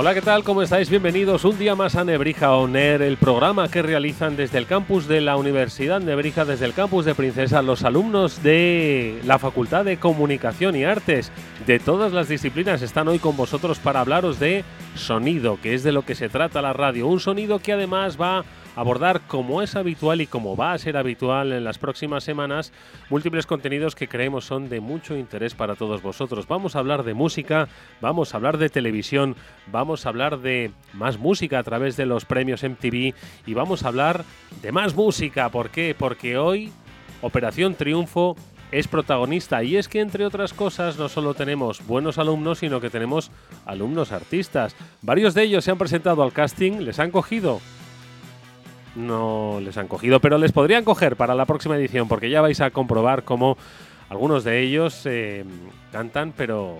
Hola, ¿qué tal? ¿Cómo estáis? Bienvenidos un día más a Nebrija Oner, el programa que realizan desde el campus de la Universidad Nebrija, desde el campus de Princesa, los alumnos de la Facultad de Comunicación y Artes de todas las disciplinas están hoy con vosotros para hablaros de sonido, que es de lo que se trata la radio. Un sonido que además va abordar, como es habitual y como va a ser habitual en las próximas semanas, múltiples contenidos que creemos son de mucho interés para todos vosotros. Vamos a hablar de música, vamos a hablar de televisión, vamos a hablar de más música a través de los premios MTV y vamos a hablar de más música. ¿Por qué? Porque hoy Operación Triunfo es protagonista y es que entre otras cosas no solo tenemos buenos alumnos, sino que tenemos alumnos artistas. Varios de ellos se han presentado al casting, les han cogido no les han cogido, pero les podrían coger para la próxima edición, porque ya vais a comprobar cómo algunos de ellos eh, cantan, pero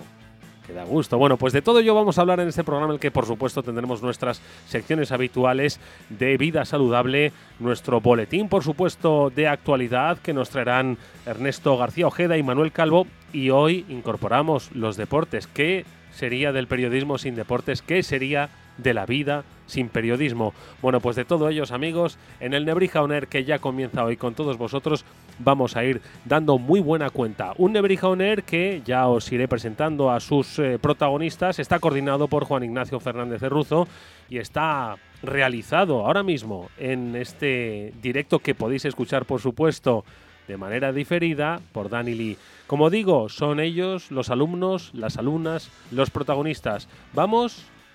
que da gusto. Bueno, pues de todo ello vamos a hablar en este programa, en el que por supuesto tendremos nuestras secciones habituales de vida saludable, nuestro boletín, por supuesto, de actualidad que nos traerán Ernesto García Ojeda y Manuel Calvo, y hoy incorporamos los deportes. ¿Qué sería del periodismo sin deportes? ¿Qué sería de la vida sin periodismo. Bueno, pues de todo ellos, amigos, en el Nebrija Oner que ya comienza hoy con todos vosotros, vamos a ir dando muy buena cuenta. Un Nebrija Oner que ya os iré presentando a sus eh, protagonistas, está coordinado por Juan Ignacio Fernández de Ruzo y está realizado ahora mismo en este directo que podéis escuchar, por supuesto, de manera diferida por Dani Lee. Como digo, son ellos los alumnos, las alumnas, los protagonistas. Vamos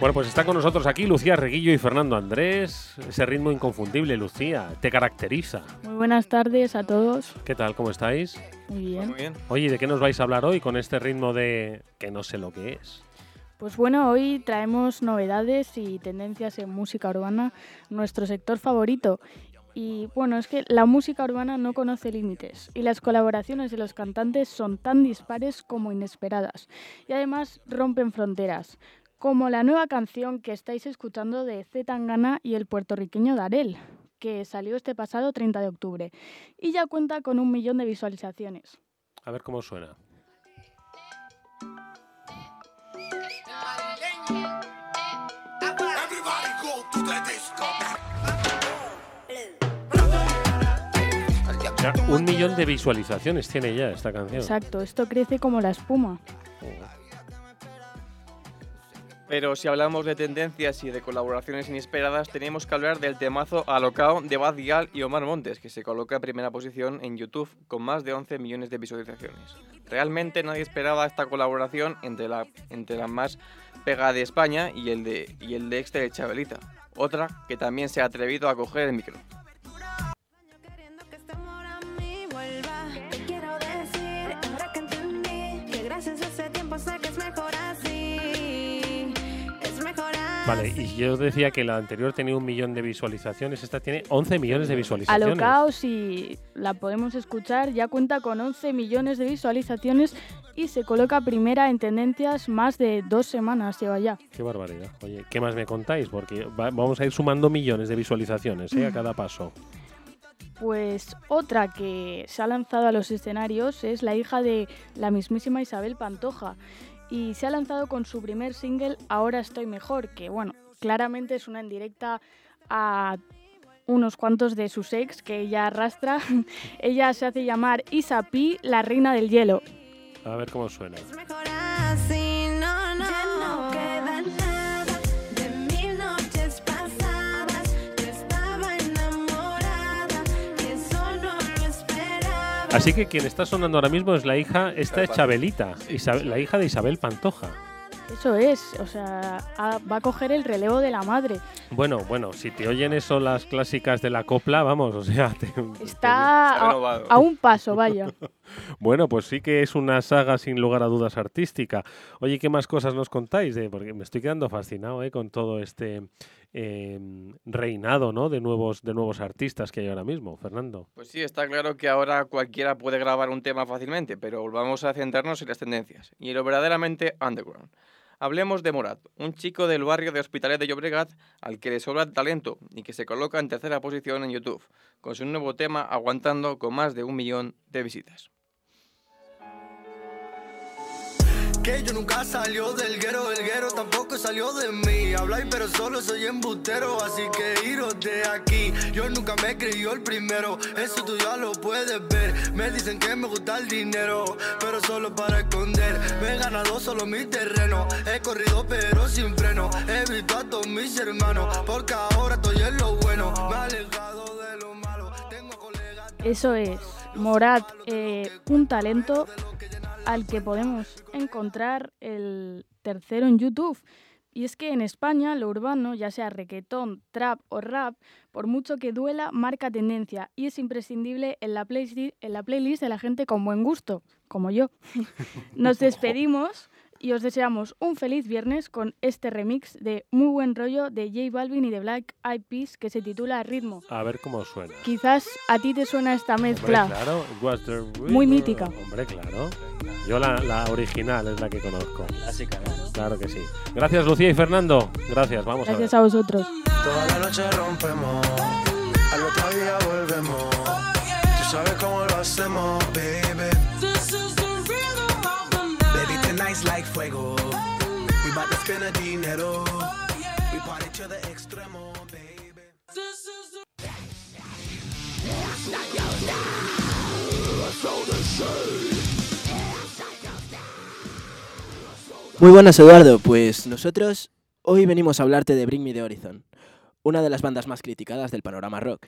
Bueno, pues está con nosotros aquí Lucía Reguillo y Fernando Andrés. Ese ritmo inconfundible, Lucía, te caracteriza. Muy buenas tardes a todos. ¿Qué tal? ¿Cómo estáis? Muy bien. Muy bien. Oye, ¿de qué nos vais a hablar hoy con este ritmo de que no sé lo que es? Pues bueno, hoy traemos novedades y tendencias en música urbana, nuestro sector favorito. Y bueno, es que la música urbana no conoce límites y las colaboraciones de los cantantes son tan dispares como inesperadas y además rompen fronteras como la nueva canción que estáis escuchando de Z Tangana y el puertorriqueño Darel, que salió este pasado 30 de octubre y ya cuenta con un millón de visualizaciones. A ver cómo suena. Ya, un millón de visualizaciones tiene ya esta canción. Exacto, esto crece como la espuma. Pero si hablamos de tendencias y de colaboraciones inesperadas, tenemos que hablar del temazo Alocao de Bad Gyal y Omar Montes, que se coloca en primera posición en YouTube con más de 11 millones de visualizaciones. Realmente nadie esperaba esta colaboración entre la, entre la más pegada de España y el de, y el de de Chabelita, otra que también se ha atrevido a coger el micro. Vale, y yo decía que la anterior tenía un millón de visualizaciones, esta tiene 11 millones de visualizaciones. Alocao, si la podemos escuchar, ya cuenta con 11 millones de visualizaciones y se coloca primera en tendencias más de dos semanas lleva ya. Qué barbaridad. Oye, ¿qué más me contáis? Porque va- vamos a ir sumando millones de visualizaciones ¿eh? a cada paso. Pues otra que se ha lanzado a los escenarios es la hija de la mismísima Isabel Pantoja y se ha lanzado con su primer single Ahora estoy mejor, que bueno, claramente es una indirecta a unos cuantos de sus ex que ella arrastra. ella se hace llamar Isa P, la reina del hielo. A ver cómo suena. Así que quien está sonando ahora mismo es la hija, esta es Chabelita, Isabel- la hija de Isabel Pantoja. Eso es, o sea, a- va a coger el relevo de la madre. Bueno, bueno, si te oyen eso las clásicas de la copla, vamos, o sea, te- Está a un paso, vaya. Bueno, pues sí que es una saga sin lugar a dudas artística. Oye, ¿qué más cosas nos contáis? de- porque me estoy quedando fascinado ¿eh? con todo este eh, reinado ¿no? de, nuevos, de nuevos artistas que hay ahora mismo, Fernando. Pues sí, está claro que ahora cualquiera puede grabar un tema fácilmente, pero vamos a centrarnos en las tendencias y en lo verdaderamente underground. Hablemos de Morat, un chico del barrio de Hospitalet de Llobregat al que le sobra talento y que se coloca en tercera posición en YouTube, con su nuevo tema aguantando con más de un millón de visitas. Que yo nunca salió del guero, el guero tampoco salió de mí. Habláis, pero solo soy embustero, así que iros de aquí. Yo nunca me creí el primero, eso tú ya lo puedes ver. Me dicen que me gusta el dinero, pero solo para esconder. Me he ganado solo mi terreno, he corrido pero sin freno. He visto a todos mis hermanos, porque ahora estoy en lo bueno. Me he alejado de lo malo, tengo colegas. Eso es, Morat, eh, un talento al que podemos encontrar el tercero en YouTube. Y es que en España lo urbano, ya sea reggaetón, trap o rap, por mucho que duela, marca tendencia y es imprescindible en la, playlist, en la playlist de la gente con buen gusto, como yo. Nos despedimos y os deseamos un feliz viernes con este remix de Muy Buen Rollo de J Balvin y de Black Eyed Peas que se titula Ritmo. A ver cómo suena. Quizás a ti te suena esta Hombre, mezcla. claro, Was the Muy mítica. Hombre, claro. Yo la, la original es la que conozco. Clásica, ¿no? Claro que sí. Gracias, Lucía y Fernando. Gracias, vamos Gracias a a vosotros. Toda la noche rompemos, al otro día volvemos. Tú sabes cómo lo hacemos, baby. Like fuego. We bout to spend a dinero. We party to the extremo, baby. Muy buenas, Eduardo. Pues nosotros hoy venimos a hablarte de Bring Me the Horizon, una de las bandas más criticadas del panorama rock.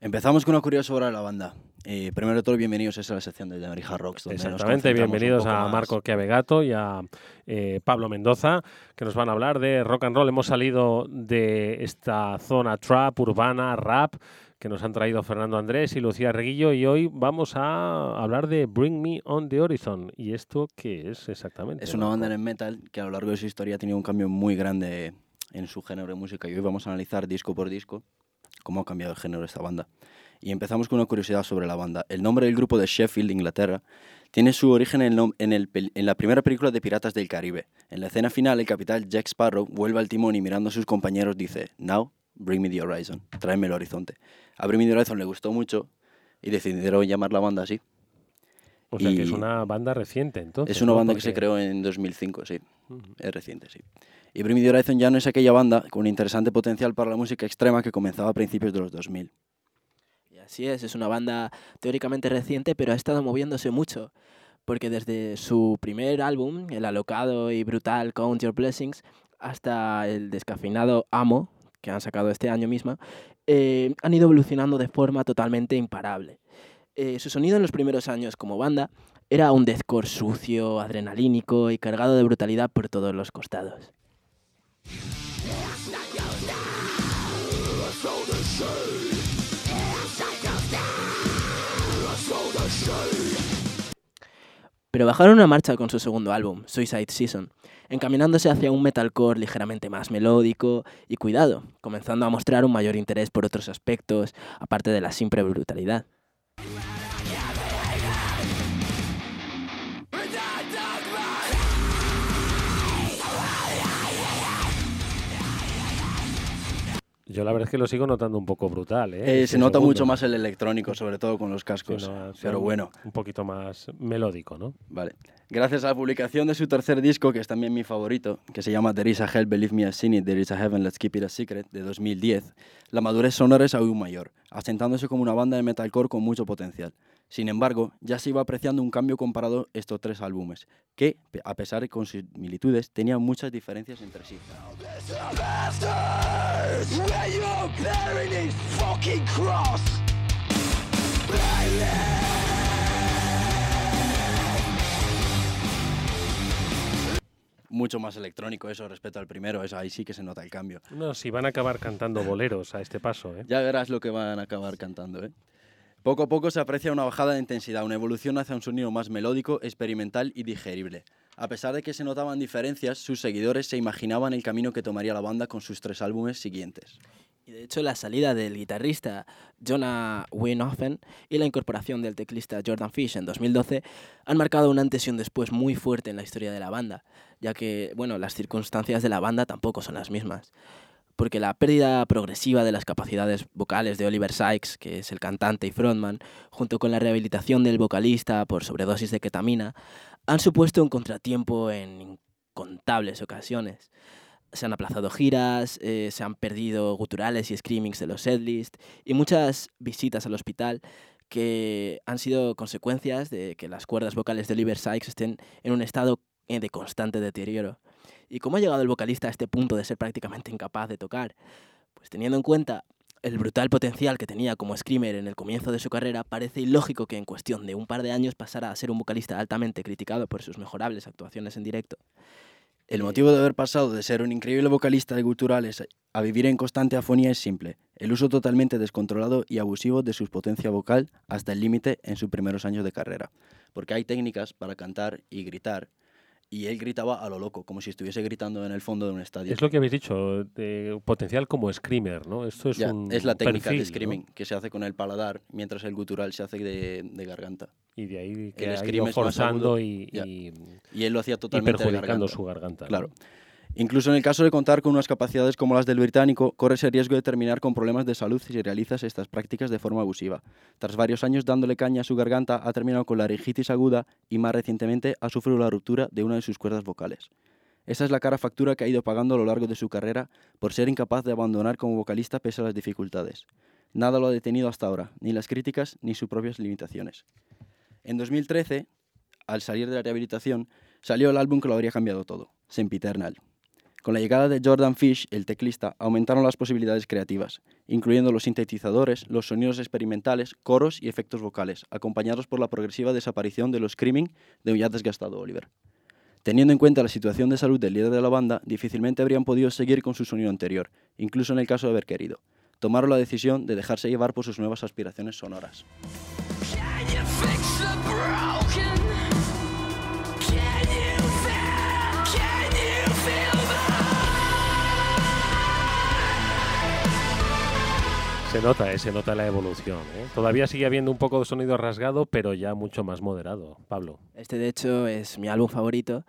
Empezamos con una curiosa sobre la banda. Eh, primero de todo, bienvenidos a esta sección de Marija Rocks. donde nos Exactamente, un bienvenidos a más. Marco Chiavegato y a eh, Pablo Mendoza, que nos van a hablar de rock and roll. Hemos salido de esta zona trap, urbana, rap, que nos han traído Fernando Andrés y Lucía Reguillo, y hoy vamos a hablar de Bring Me on the Horizon. ¿Y esto qué es exactamente? Es una banda en metal que a lo largo de su historia ha tenido un cambio muy grande en su género de música y hoy vamos a analizar disco por disco cómo ha cambiado el género de esta banda. Y empezamos con una curiosidad sobre la banda. El nombre del grupo de Sheffield, Inglaterra, tiene su origen en, el en, el pel- en la primera película de Piratas del Caribe. En la escena final, el capitán Jack Sparrow vuelve al timón y mirando a sus compañeros dice, Now, bring me the horizon, tráeme el horizonte. A Bring Me the Horizon le gustó mucho y decidieron llamar la banda así. O sea, que es una banda reciente, entonces. Es una ¿no? banda que se creó en 2005, sí. Es reciente, sí. Y Bring Me the Horizon ya no es aquella banda con interesante potencial para la música extrema que comenzaba a principios de los 2000. Así es, es una banda teóricamente reciente, pero ha estado moviéndose mucho, porque desde su primer álbum, el alocado y brutal Count Your Blessings, hasta el descafeinado Amo, que han sacado este año mismo, eh, han ido evolucionando de forma totalmente imparable. Eh, su sonido en los primeros años como banda era un deathcore sucio, adrenalínico y cargado de brutalidad por todos los costados. Pero bajaron una marcha con su segundo álbum, Suicide Season, encaminándose hacia un metalcore ligeramente más melódico y cuidado, comenzando a mostrar un mayor interés por otros aspectos, aparte de la simple brutalidad. Yo la verdad es que lo sigo notando un poco brutal, ¿eh? Eh, se nota segundo. mucho más el electrónico, sobre todo con los Sí, cascos. no, Pero bueno, Un poquito más melódico, ¿no? vale. Gracias a la publicación de su tercer disco, que es también mi favorito, que se llama There is a Hell, Believe Me I've Seen It, There is a Heaven, Let's Keep It a Secret, de 2010, la madurez sonora es aún mayor, asentándose como una banda de metalcore con mucho potencial. Sin embargo, ya se iba apreciando un cambio comparado estos tres álbumes, que, a pesar de con sus similitudes, tenían muchas diferencias entre sí. Mucho más electrónico eso respecto al primero, eso ahí sí que se nota el cambio. No, si van a acabar cantando boleros a este paso, ¿eh? Ya verás lo que van a acabar cantando, ¿eh? Poco a poco se aprecia una bajada de intensidad, una evolución hacia un sonido más melódico, experimental y digerible. A pesar de que se notaban diferencias, sus seguidores se imaginaban el camino que tomaría la banda con sus tres álbumes siguientes. Y de hecho la salida del guitarrista Jonah Winoffen y la incorporación del teclista Jordan Fish en 2012 han marcado un antes y un después muy fuerte en la historia de la banda, ya que, bueno, las circunstancias de la banda tampoco son las mismas. Porque la pérdida progresiva de las capacidades vocales de Oliver Sykes, que es el cantante y frontman, junto con la rehabilitación del vocalista por sobredosis de ketamina, han supuesto un contratiempo en incontables ocasiones se han aplazado giras, eh, se han perdido guturales y screamings de los setlist y muchas visitas al hospital que han sido consecuencias de que las cuerdas vocales de Oliver Sykes estén en un estado eh, de constante deterioro. ¿Y cómo ha llegado el vocalista a este punto de ser prácticamente incapaz de tocar? Pues teniendo en cuenta el brutal potencial que tenía como screamer en el comienzo de su carrera, parece ilógico que en cuestión de un par de años pasara a ser un vocalista altamente criticado por sus mejorables actuaciones en directo. El motivo de haber pasado de ser un increíble vocalista de guturales a vivir en constante afonía es simple, el uso totalmente descontrolado y abusivo de su potencia vocal hasta el límite en sus primeros años de carrera. Porque hay técnicas para cantar y gritar, y él gritaba a lo loco, como si estuviese gritando en el fondo de un estadio. Es lo que habéis dicho, de potencial como screamer, ¿no? Esto es Ya, un es la técnica perfil, de ¿no? screaming, que se hace con el paladar, mientras el gutural se hace de, de garganta. Y de ahí que El ha ido forzando agudo, y, y- Y él lo hacía y totalmente de perjudicando garganta. su garganta. ¿no? Incluso en el caso de contar con unas capacidades como las del británico, corres el riesgo de terminar con problemas de salud si realizas estas prácticas de forma abusiva. Tras varios años dándole caña a su garganta, ha terminado con laringitis aguda y más recientemente ha sufrido la ruptura de una de sus cuerdas vocales. Esa es la cara factura que ha ido pagando a lo largo de su carrera por ser incapaz de abandonar como vocalista pese a las dificultades. Nada lo ha detenido hasta ahora, ni las críticas ni sus propias limitaciones. En 2013, al salir de la rehabilitación, salió el álbum que lo habría cambiado todo, Sempiternal. Con la llegada de Jordan Fish, el teclista, aumentaron las posibilidades creativas, incluyendo los sintetizadores, los sonidos experimentales, coros y efectos vocales, acompañados por la progresiva desaparición de los screaming de un ya desgastado Oliver. Teniendo en cuenta la situación de salud del líder de la banda, difícilmente habrían podido seguir con su sonido anterior, incluso en el caso de haber querido. Tomaron la decisión de dejarse llevar por sus nuevas aspiraciones sonoras. Se nota, eh, se nota la evolución. ¿eh? Todavía sigue habiendo un poco de sonido rasgado, pero ya mucho más moderado. Pablo. Este de hecho es mi álbum favorito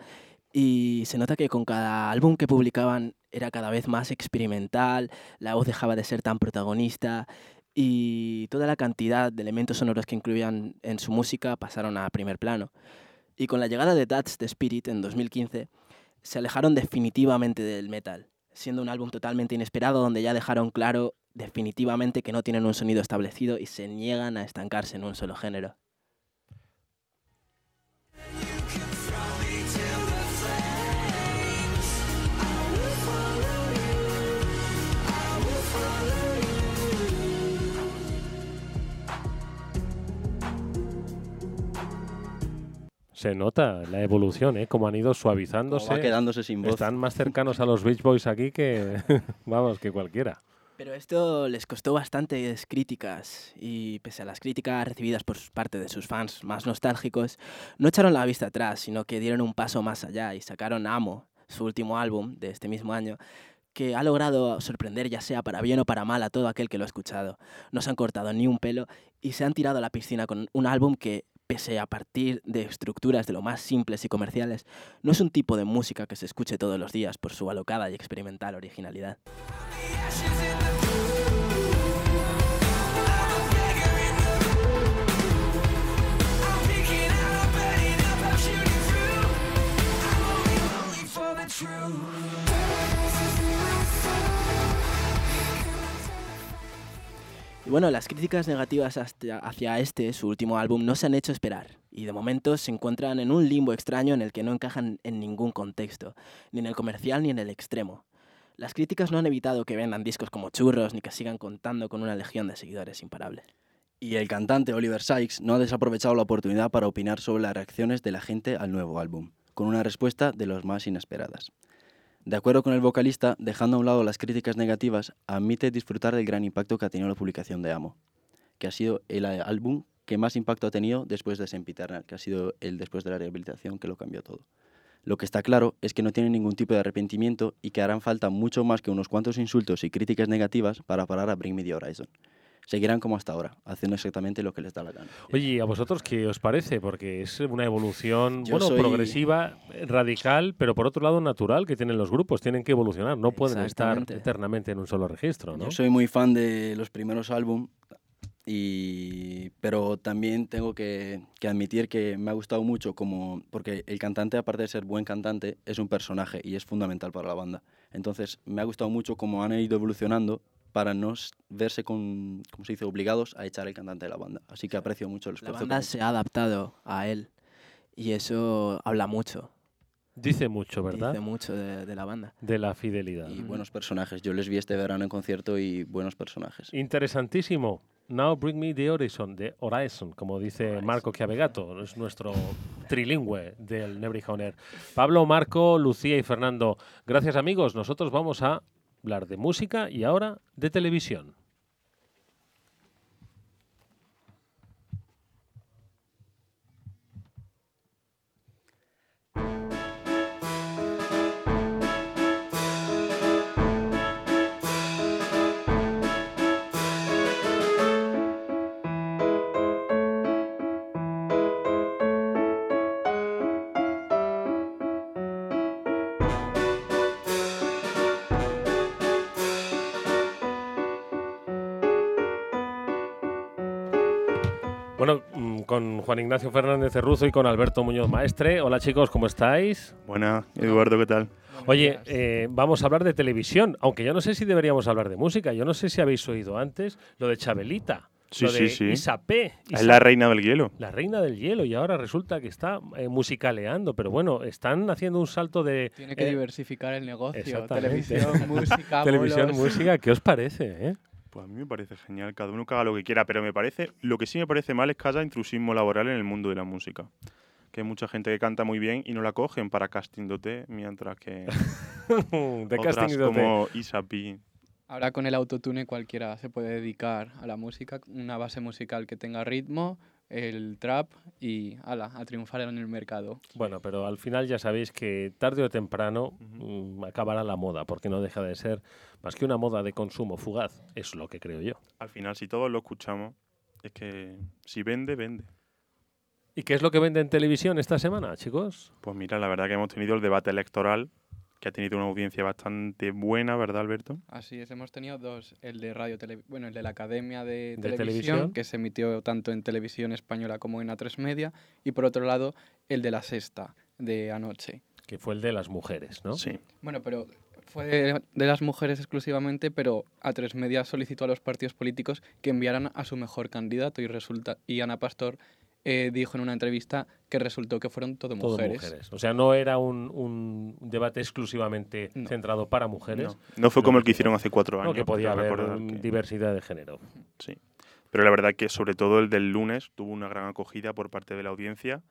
y se nota que con cada álbum que publicaban era cada vez más experimental, la voz dejaba de ser tan protagonista y toda la cantidad de elementos sonoros que incluían en su música pasaron a primer plano. Y con la llegada de That's the Spirit en 2015 se alejaron definitivamente del metal, siendo un álbum totalmente inesperado donde ya dejaron claro definitivamente que no tienen un sonido establecido y se niegan a estancarse en un solo género. Se nota la evolución, ¿eh? Como han ido Como suavizándose. va quedándose sin voz. Están más cercanos a los Beach Boys aquí que, vamos, que cualquiera. Pero esto les costó bastantes críticas y pese a las críticas recibidas por parte de sus fans más nostálgicos, no echaron la vista atrás, sino que dieron un paso más allá y sacaron Amo, su último álbum de este mismo año, que ha logrado sorprender ya sea para bien o para mal a todo aquel que lo ha escuchado. No se han cortado ni un pelo y se han tirado a la piscina con un álbum que, pese a partir de estructuras de lo más simples y comerciales, no es un tipo de música que se escuche todos los días por su alocada y experimental originalidad. Y bueno, las críticas negativas hacia este, su último álbum, no se han hecho esperar. Y de momento se encuentran en un limbo extraño en el que no encajan en ningún contexto, ni en el comercial ni en el extremo. Las críticas no han evitado que vendan discos como churros ni que sigan contando con una legión de seguidores imparable. Y el cantante Oliver Sykes no ha desaprovechado la oportunidad para opinar sobre las reacciones de la gente al nuevo álbum, con una respuesta de los más inesperadas. De acuerdo con el vocalista, dejando a un lado las críticas negativas, admite disfrutar del gran impacto que ha tenido la publicación de Amo. que ha sido el álbum que más impacto ha tenido después de Sempiternal, que ha sido el después de la rehabilitación que lo cambió todo. Lo que está claro es que no tienen ningún tipo de arrepentimiento y que harán falta mucho más que unos cuantos insultos y críticas negativas para parar a Bring Me The Horizon. Seguirán como hasta ahora, haciendo exactamente lo que les da la gana. Oye, ¿y a vosotros qué os parece? Porque es una evolución, Yo bueno, soy- progresiva, radical, pero por otro lado natural que tienen los grupos. Tienen que evolucionar, no pueden estar eternamente en un solo registro, ¿no? Yo soy muy fan de los primeros álbum, y, pero también tengo que, que admitir que me ha gustado mucho como, porque el cantante, aparte de ser buen cantante, es un personaje y es fundamental para la banda. Entonces, me ha gustado mucho cómo han ido evolucionando para no verse con, como se dice, obligados a echar el cantante de la banda. Así que aprecio mucho el La esfuerzo. que banda se ha adaptado a él y eso habla mucho. Dice mucho, ¿verdad? Dice mucho de, de la banda. De la fidelidad. Y buenos personajes. Yo les vi este verano en concierto y buenos personajes. Interesantísimo. Now bring me the horizon, the horizon, como dice Marco Chiavegato, es nuestro trilingüe del Air. Pablo, Marco, Lucía y Fernando, gracias amigos. Nosotros vamos a hablar de música y ahora de televisión. Con Juan Ignacio Fernández Cerruzo y con Alberto Muñoz Maestre. Hola chicos, ¿cómo estáis? Buena, Eduardo, ¿qué tal? Oye, eh, vamos a hablar de televisión, aunque yo no sé si deberíamos hablar de música. Yo no sé si habéis oído antes lo de Chabelita, Sí, lo de sí, sí. Isapé. Es la reina del hielo. La reina del hielo y ahora resulta que está eh, musicaleando, pero bueno, están haciendo un salto de Tiene que eh, diversificar el negocio. Televisión, música, televisión, música. ¿Qué os parece? eh? Pues a mí me parece genial, cada uno que haga lo que quiera, pero me parece, lo que sí me parece mal es que haya intrusismo laboral en el mundo de la música. Que hay mucha gente que canta muy bien y no la cogen para casting dote, mientras que de otras casting OT. como Isapi. Ahora con el autotune cualquiera se puede dedicar a la música, una base musical que tenga ritmo, el trap y ala, a triunfar en el mercado. Bueno, pero al final ya sabéis que tarde o temprano mm, acabará la moda, porque no deja de ser más que una moda de consumo fugaz, es lo que creo yo. Al final, si todos lo escuchamos, es que si vende, vende. ¿Y qué es lo que vende en televisión esta semana, chicos? Pues mira, la verdad que hemos tenido el debate electoral, que ha tenido una audiencia bastante buena, ¿verdad, Alberto? Así es, hemos tenido dos, el de radio, tele- bueno, el de la Academia de, ¿De televisión, televisión? que se emitió tanto en televisión española como en A3 Media, y por otro lado el de la Sexta, de anoche. Que fue el de las mujeres, ¿no? Sí. Bueno, pero fue de, de las mujeres exclusivamente, pero A3 Media solicitó a los partidos políticos que enviaran a su mejor candidato y resulta y Ana Pastor eh, dijo en una entrevista que resultó que fueron todo Todo mujeres. mujeres. O sea, no era un, un debate exclusivamente No. centrado para mujeres, No, no fue como el que- hicieron hace cuatro no, años. que podía haber que- diversidad de género. Sí. Pero la verdad que sobre todo el del lunes tuvo una gran acogida por parte de la audiencia.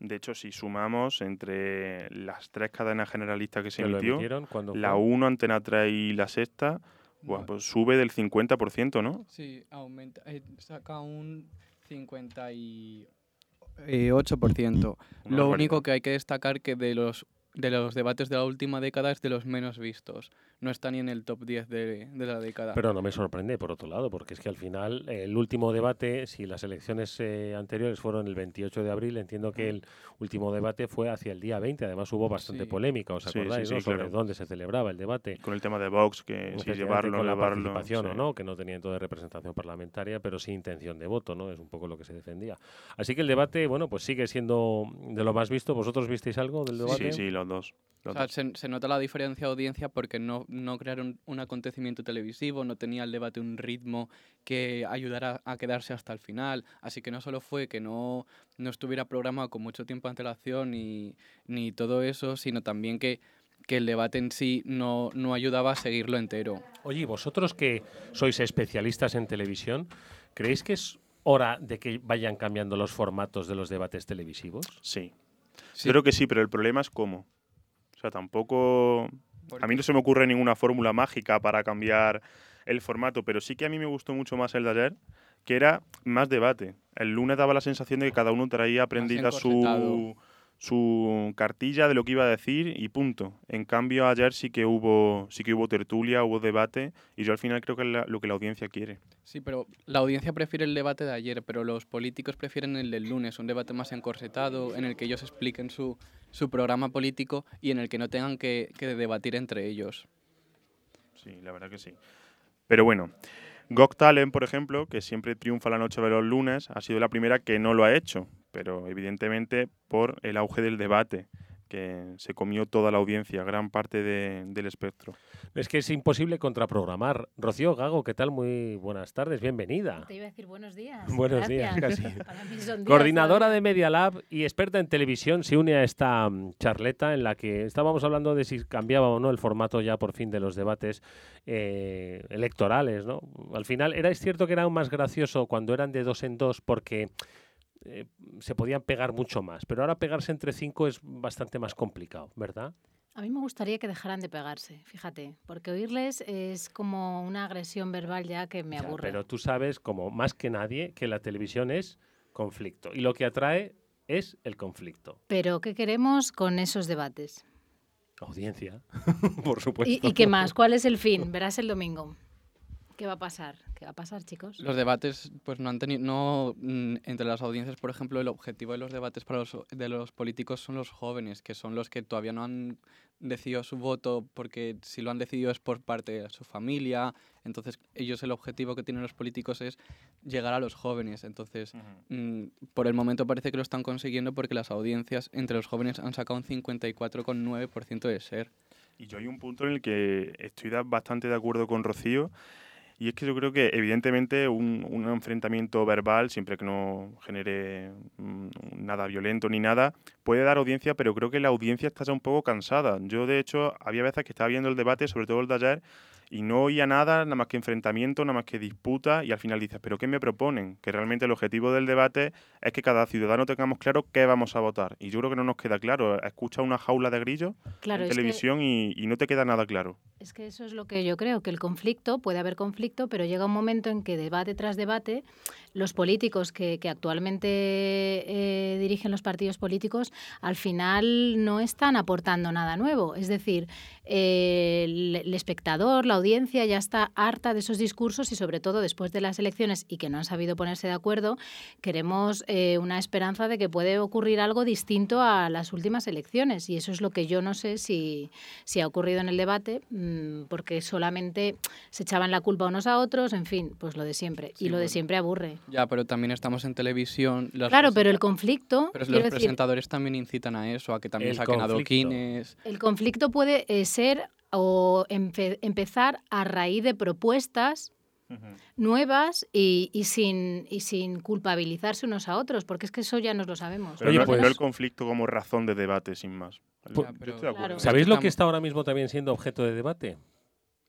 De hecho, si sumamos entre las tres cadenas generalistas que se emitió, la fue. 1, Antena 3 y la sexta, buah, No. pues sube del 50%, ¿no? Sí, aumenta, eh, saca un 58%. Una Lo único que hay que destacar que de los de los debates de la última década es de los menos vistos. No está ni en el top 10 de, de la década. Pero no me sorprende, por otro lado, porque es que al final el último debate, si las elecciones eh, anteriores fueron el 28 de abril, entiendo que el último debate fue hacia el día 20. Además hubo bastante Sí. polémica, ¿os Sí, sí, acordáis? sí, no? Sobre claro. dónde se celebraba el debate. Con el tema de Vox, que si llevarlo con no la llevarlo. participación o no, que no tenía entonces representación parlamentaria, pero sí intención de voto, ¿no? Es un poco lo que se defendía. Así que el debate, bueno, pues sigue siendo de lo más visto. ¿Vosotros visteis algo del debate? Sí, sí, los dos. los O sea, dos. se, se nota la diferencia de audiencia porque no, no crearon un acontecimiento televisivo, no tenía el debate un ritmo que ayudara a quedarse hasta el final. Así que no solo fue que no, no estuviera programado con mucho tiempo de antelación ni, ni todo eso, sino también que, que el debate en sí no, no ayudaba a seguirlo entero. Oye, ¿y vosotros que sois especialistas en televisión, ¿creéis que es hora de que vayan cambiando los formatos de los debates televisivos? Sí. Sí. Creo que sí, pero el problema es cómo. O sea, tampoco... A mí no se me ocurre ninguna fórmula mágica para cambiar el formato, pero sí que a mí me gustó mucho más el de ayer, que era más debate. El lunes daba la sensación de que cada uno traía aprendida su. Su cartilla de lo que iba a decir y punto. En cambio, ayer sí que hubo, sí que hubo tertulia, hubo debate y yo al final creo que es la- lo que la audiencia quiere. Sí, pero la audiencia prefiere el debate de ayer, pero los políticos prefieren el del lunes, un debate más encorsetado, en el que ellos expliquen su, su programa político y en el que no tengan que, que debatir entre ellos. Sí, la verdad que sí. Pero bueno, Got Talent, por ejemplo, que siempre triunfa la noche de los lunes, ha sido la primera que no lo ha hecho, pero evidentemente por el auge del debate, que se comió toda la audiencia, gran parte de- del espectro. Es que es imposible contraprogramar. Rocío Gago, ¿qué tal? Muy buenas tardes, bienvenida. Te iba a decir buenos días. Buenos días, casi. Para mí son días Coordinadora de Media Lab y experta en televisión se une a esta mm, charleta en la que estábamos hablando de si cambiaba o no el formato ya por fin de los debates eh, electorales, ¿no? Al final era es cierto que era aún más gracioso cuando eran de dos en dos porque eh, se podían pegar mucho más, pero ahora pegarse entre cinco es bastante más complicado, ¿verdad? A mí me gustaría que dejaran de pegarse, fíjate, porque oírles es como una agresión verbal ya que me Ya, aburre. pero tú sabes, como más que nadie, que la televisión es conflicto y lo que atrae es el conflicto. Pero ¿qué queremos con esos debates? Audiencia, por supuesto. ¿Y, y qué más? ¿Cuál es el fin? Verás el domingo. ¿Qué va a pasar? ¿Qué va a pasar, chicos? Los debates, pues no han tenido, no, mm, entre las audiencias, por ejemplo, el objetivo de los debates para los, de los políticos son los jóvenes, que son los que todavía no han decidido su voto, porque si lo han decidido es por parte de su familia, entonces ellos el objetivo que tienen los políticos es llegar a los jóvenes, entonces mm, por el momento parece que lo están consiguiendo porque las audiencias entre los jóvenes han sacado un 54,9% de ser. Y yo hay un punto en el que estoy bastante de acuerdo con Rocío, y es que yo creo que evidentemente un, un enfrentamiento verbal, siempre que no genere mm, nada violento ni nada, puede dar audiencia, pero creo que la audiencia está ya un poco cansada. Yo, de hecho, había veces que estaba viendo el debate, sobre todo el de ayer, y no oía nada, nada más que enfrentamiento, nada más que disputa, y al final dices, ¿pero qué me proponen? Que realmente el objetivo del debate es que cada ciudadano tengamos claro qué vamos a votar. Y yo creo que no nos queda claro. Escucha una jaula de grillos Claro, en que- televisión y, y no te queda nada claro. Es que eso es lo que yo creo, que el conflicto, puede haber conflicto, pero llega un momento en que debate tras debate, los políticos que, que actualmente eh, dirigen los partidos políticos, al final no están aportando nada nuevo. Es decir, eh, el, el espectador, la audiencia ya está harta de esos discursos y sobre todo después de las elecciones y que no han sabido ponerse de acuerdo, queremos eh, una esperanza de que puede ocurrir algo distinto a las últimas elecciones y eso es lo que yo no sé si, si ha ocurrido en el debate, mm, porque solamente se echaban la culpa unos a otros, en fin, pues lo de siempre. Sí, y lo de bueno. siempre aburre. Ya, pero también estamos en televisión. Claro, pero el conflicto, Pero los decir, presentadores también incitan a eso, a que también saquen conflicto. adoquines. el conflicto puede eh, ser o empe- empezar a raíz de propuestas nuevas y, y sin, y sin culpabilizarse unos a otros, porque es que eso ya nos lo sabemos. Pero Oye, no, pues- no el conflicto como razón de debate, sin más. Pues- Yo Ya, pero- estoy de acuerdo. Claro. ¿Sabéis lo que está ahora mismo también siendo objeto de debate?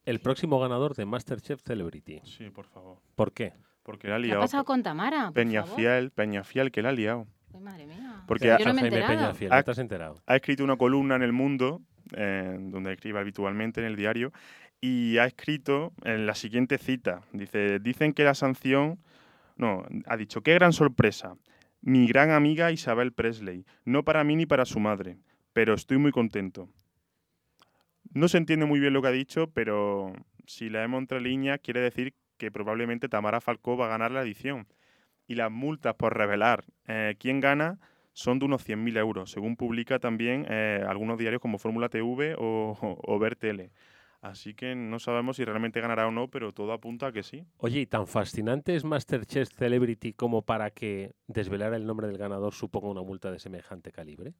El próximo ganador de Masterchef Celebrity. Sí, por favor. ¿Por qué? Porque la ha ¿Qué ha liado. pasado con Tamara? Peñafiel, Peñafiel, que la ha liado. Ay, madre mía. Porque Yo ha, no me he Jaime enterado. Peñafiel, Ah, ¿no te has enterado? ha escrito una columna en El Mundo, donde escribe habitualmente en el diario, y ha escrito en la siguiente cita. Dice, dicen que la sanción... No, ha dicho, qué gran sorpresa. Mi gran amiga Isabel Presley. No para mí ni para su madre, pero estoy muy contento. No se entiende muy bien lo que ha dicho, pero si leemos entre líneas, quiere decir que probablemente Tamara Falcó va a ganar la edición. Y las multas por revelar eh, quién gana son de unos 100.000 euros, según publica también eh, algunos diarios como Fórmula TV o, o, Ver Tele. Así que no sabemos si realmente ganará o no, pero todo apunta a que sí. Oye, ¿y tan fascinante es Masterchef Celebrity como para que desvelar el nombre del ganador suponga una multa de semejante calibre?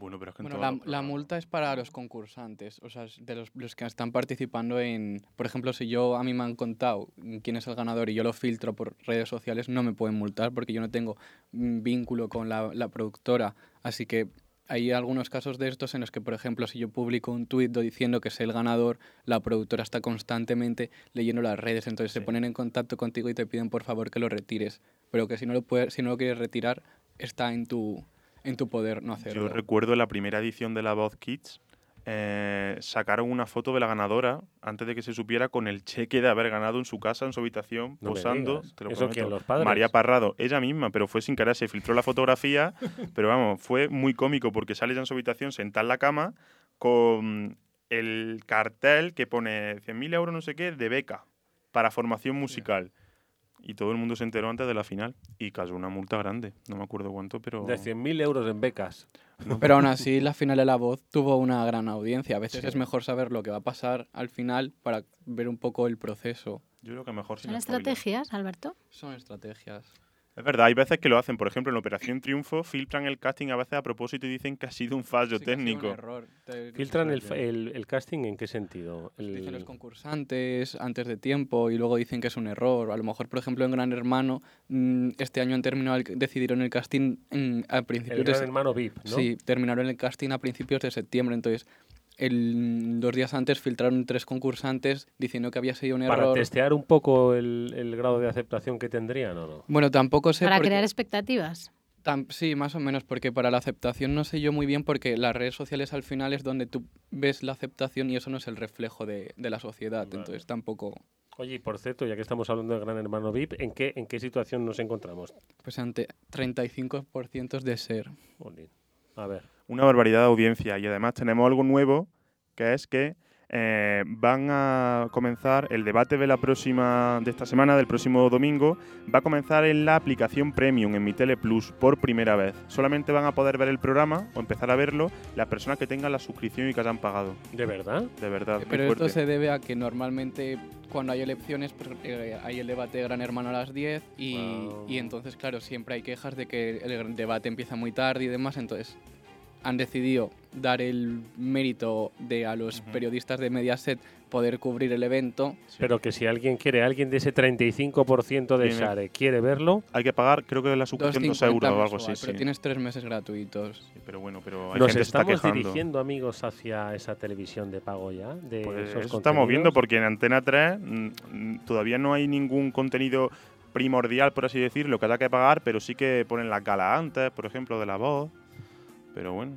Bueno, pero es que en Bueno, la, la multa es para los concursantes, o sea, es de los, los que están participando en... Por ejemplo, si yo a mí me han contado quién es el ganador y yo lo filtro por redes sociales, no me pueden multar porque yo no tengo mm, vínculo con la, la productora. Así que hay algunos casos de estos en los que, por ejemplo, si yo publico un tuit diciendo que soy el ganador, la productora está constantemente leyendo las redes, entonces se Sí. ponen en contacto contigo y te piden por favor que lo retires. Pero que si no lo, puedes, si no lo quieres retirar, está en tu, en tu poder no hacerlo. Yo recuerdo la primera edición de La Voz Kids, eh, sacaron una foto de la ganadora antes de que se supiera con el cheque de haber ganado en su casa, en su habitación, No posando. te lo ¿Eso los padres? María Parrado, ella misma, pero fue sin querer, se filtró la fotografía, pero vamos, fue muy cómico porque sale ya en su habitación sentada en la cama con el cartel que pone 100.000 euros no sé qué de beca para formación musical. Y todo el mundo se enteró antes de la final y cayó una multa grande, no me acuerdo cuánto, pero... De 100.000 euros en becas. Pero aún así, la final de la voz tuvo una gran audiencia. A veces Sí. es mejor saber lo que va a pasar al final para ver un poco el proceso. Yo creo que mejor sin ¿Son spoiler. estrategias, Alberto? Son estrategias. Es verdad, hay veces que lo hacen. Por ejemplo, en la Operación Triunfo filtran el casting a veces a propósito y dicen que ha sido un fallo Sí que ha sido un técnico. error. Te- ¿Filtran el, el- el casting en qué sentido? Pues Dicen los concursantes antes de tiempo y luego dicen que es un error. A lo mejor, por ejemplo, en Gran Hermano, mm, este año han terminado el- decidieron el casting mm, a principios el de gran hermano VIP, ¿no? Sí, terminaron el casting a principios de septiembre. Entonces, el, dos días antes filtraron tres concursantes diciendo que había sido un Para error. testear un poco el, el grado de aceptación que tendrían o no. Bueno, tampoco sé. Para porque- crear expectativas. Tam- sí, más o menos, porque para la aceptación no sé yo muy bien, porque las redes sociales al final es donde tú ves la aceptación y eso no es el reflejo de, de la sociedad. Vale. Entonces tampoco, Oye, y por cierto, ya que estamos hablando de Gran Hermano VIP, ¿en qué, en qué situación nos encontramos? pues ante 35% de ser. A ver. Una barbaridad de audiencia. Y además tenemos algo nuevo, que es que eh, van a comenzar el debate de la próxima de esta semana, del próximo domingo, va a comenzar en la aplicación Premium en Mi Tele Plus por primera vez. Solamente van a poder ver el programa o empezar a verlo las personas que tengan la suscripción y que hayan pagado. ¿De verdad? De verdad, muy Pero esto se debe a que normalmente cuando hay elecciones pues, eh, hay el debate de Gran Hermano a las 10 y, Wow. y entonces, claro, siempre hay quejas de que el debate empieza muy tarde y demás. Entonces han decidido dar el mérito de a los periodistas de Mediaset poder cubrir el evento. Pero que si alguien quiere, alguien de ese 35% de Share quiere verlo, Hay que pagar, creo que la suscripción 2 2,50 euros o algo así. Pero sí. tienes tres meses gratuitos. Sí, pero bueno, pero hay nos gente está estamos quejando. dirigiendo, amigos, hacia esa televisión de pago ya. De Pues esos eso estamos viendo porque en Antena 3 mm, todavía no hay ningún contenido primordial, por así decirlo, que haya que pagar, pero sí que ponen las galas antes, por ejemplo, de la voz. Pero bueno,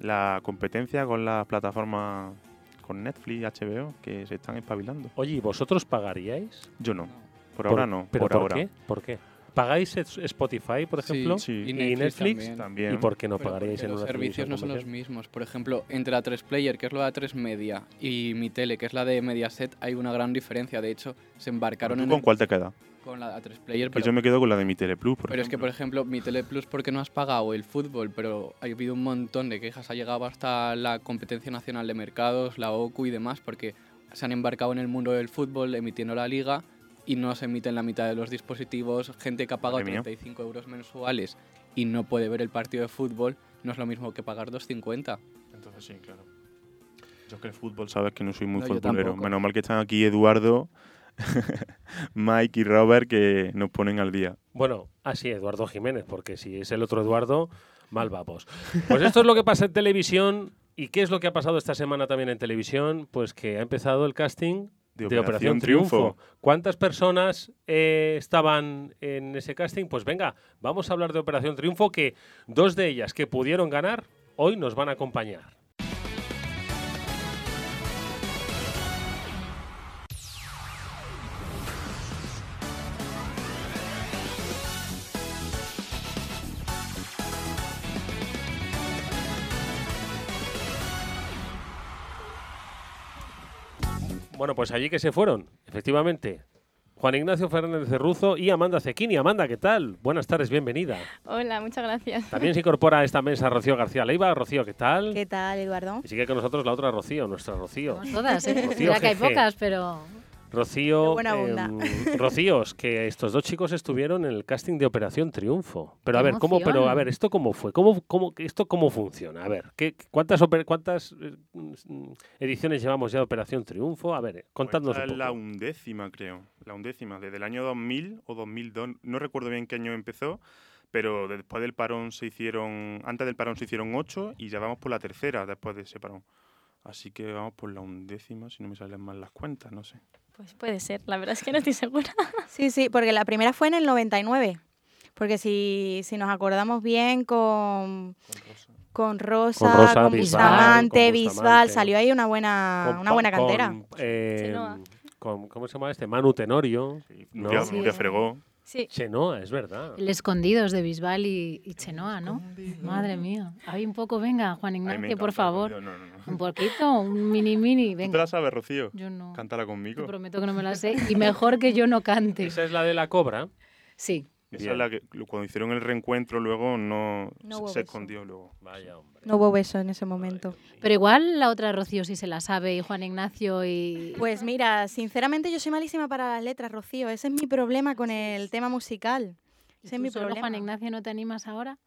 la competencia con las plataformas, con Netflix, HBO, que se están espabilando. Oye, ¿y vosotros pagaríais? Yo no, por ahora no, ¿Pero por, por, ahora. qué? ¿por qué? ¿Pagáis Spotify, por Sí, ejemplo? Sí. y ¿Y Netflix Netflix? también. ¿Y por qué no Pero pagaríais en los una servicios no son los mismos. Por ejemplo, entre la 3 Player, que es la de 3 Media, y mi tele, que es la de Mediaset, hay una gran diferencia. De hecho, se embarcaron ¿Tú en con el- cuál te queda? Con la 3 Player, Que pero, yo me quedo con la de mi Teleplus, por pero es que, por ejemplo. mi Tele Plus, ¿por qué no has pagado el fútbol? Pero ha habido un montón de quejas, ha llegado hasta la Competencia Nacional de Mercados, la OCU y demás, porque se han embarcado en el mundo del fútbol emitiendo la liga y no se emite en la mitad de los dispositivos. Gente que ha pagado Madre mía. 35 euros mensuales y no puede ver el partido de fútbol, no es lo mismo que pagar 2,50. Entonces sí, claro. Yo es que el fútbol, sabes que no soy muy No, futbolero. Menos mal que están aquí Eduardo, Mike y Robert que nos ponen al día. Bueno, así Eduardo Jiménez, porque si es el otro Eduardo, mal vamos. Pues esto es lo que pasa en televisión. ¿Y qué es lo que ha pasado esta semana también en televisión? Pues que ha empezado el casting De de Operación Triunfo. ¿Cuántas personas eh, estaban en ese casting? Pues venga, vamos a hablar de Operación Triunfo, que dos de ellas que pudieron ganar hoy nos van a acompañar. Bueno, pues allí que se fueron, efectivamente. Juan Ignacio Fernández Cerruzo y Amanda Cequini. Amanda, ¿qué tal? Buenas tardes, bienvenida. Hola, muchas gracias. También se incorpora a esta mesa Rocío García Leiva. Rocío, ¿qué tal? ¿Qué tal, Eduardo? Y sigue con nosotros la otra Rocío, nuestra Rocío. Somos todas, ¿eh? Rocío Mira que hay pocas, pero Rocío, onda. em, Rocíos, que estos dos chicos estuvieron en el casting de Operación Triunfo. Pero a ¡Qué ver, ¿cómo, pero a ver, esto cómo fue? ¿Cómo, cómo, esto cómo funciona? A ver, ¿qué, cuántas oper- cuántas eh, mm, ediciones llevamos ya de Operación Triunfo? A ver, eh, contadnos Esta un es la poco. undécima, creo. La undécima, desde el año 2000 o 2002. No recuerdo bien qué año empezó, pero después del parón se hicieron. Antes del parón se hicieron ocho y ya vamos por la tercera después de ese parón. Así que vamos por la undécima, si no me salen mal las cuentas, no sé. Pues puede ser, la verdad es que no estoy segura. Sí, sí, porque la primera fue en el 99. Porque si, si nos acordamos bien con, Con Rosa, Con Rosa, con Bisbal, Bustamante, con Bisbal, Bustamante. salió ahí una buena, Con una buena con, cantera. eh, ¿Cómo se llama este? Manu Tenorio. ¿no? Nuria, Sí. Nuria Fregó. Sí. Chenoa, es verdad. El Escondidos de Bisbal y, y Chenoa, ¿no? Madre mía. Hay un poco, venga, Juan Ignacio, por favor. No, no, no. no. Un poquito, un mini mini, ¿Tú te venga. la sabes, Rocío? Yo no. Cántala Te conmigo. prometo que no me la sé. Y mejor que yo no cante. Esa es la de la cobra. Sí. Esa es la que cuando hicieron el reencuentro luego no, No se- escondió luego. Vaya hombre. No hubo beso en ese momento. Pero igual la otra Rocío sí se la sabe y Juan Ignacio y... Pues mira, sinceramente yo soy malísima para las letras, Rocío. Ese es mi problema con el tema musical. ¿Y Ese es mi solo, problema. Juan Ignacio, ¿no te animas ahora?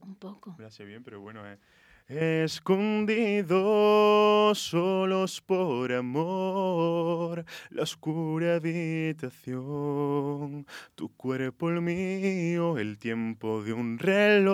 Un poco. Me sé bien, pero bueno, eh. Escondidos solos por amor, la oscura habitación, tu cuerpo el mío, el tiempo de un reloj.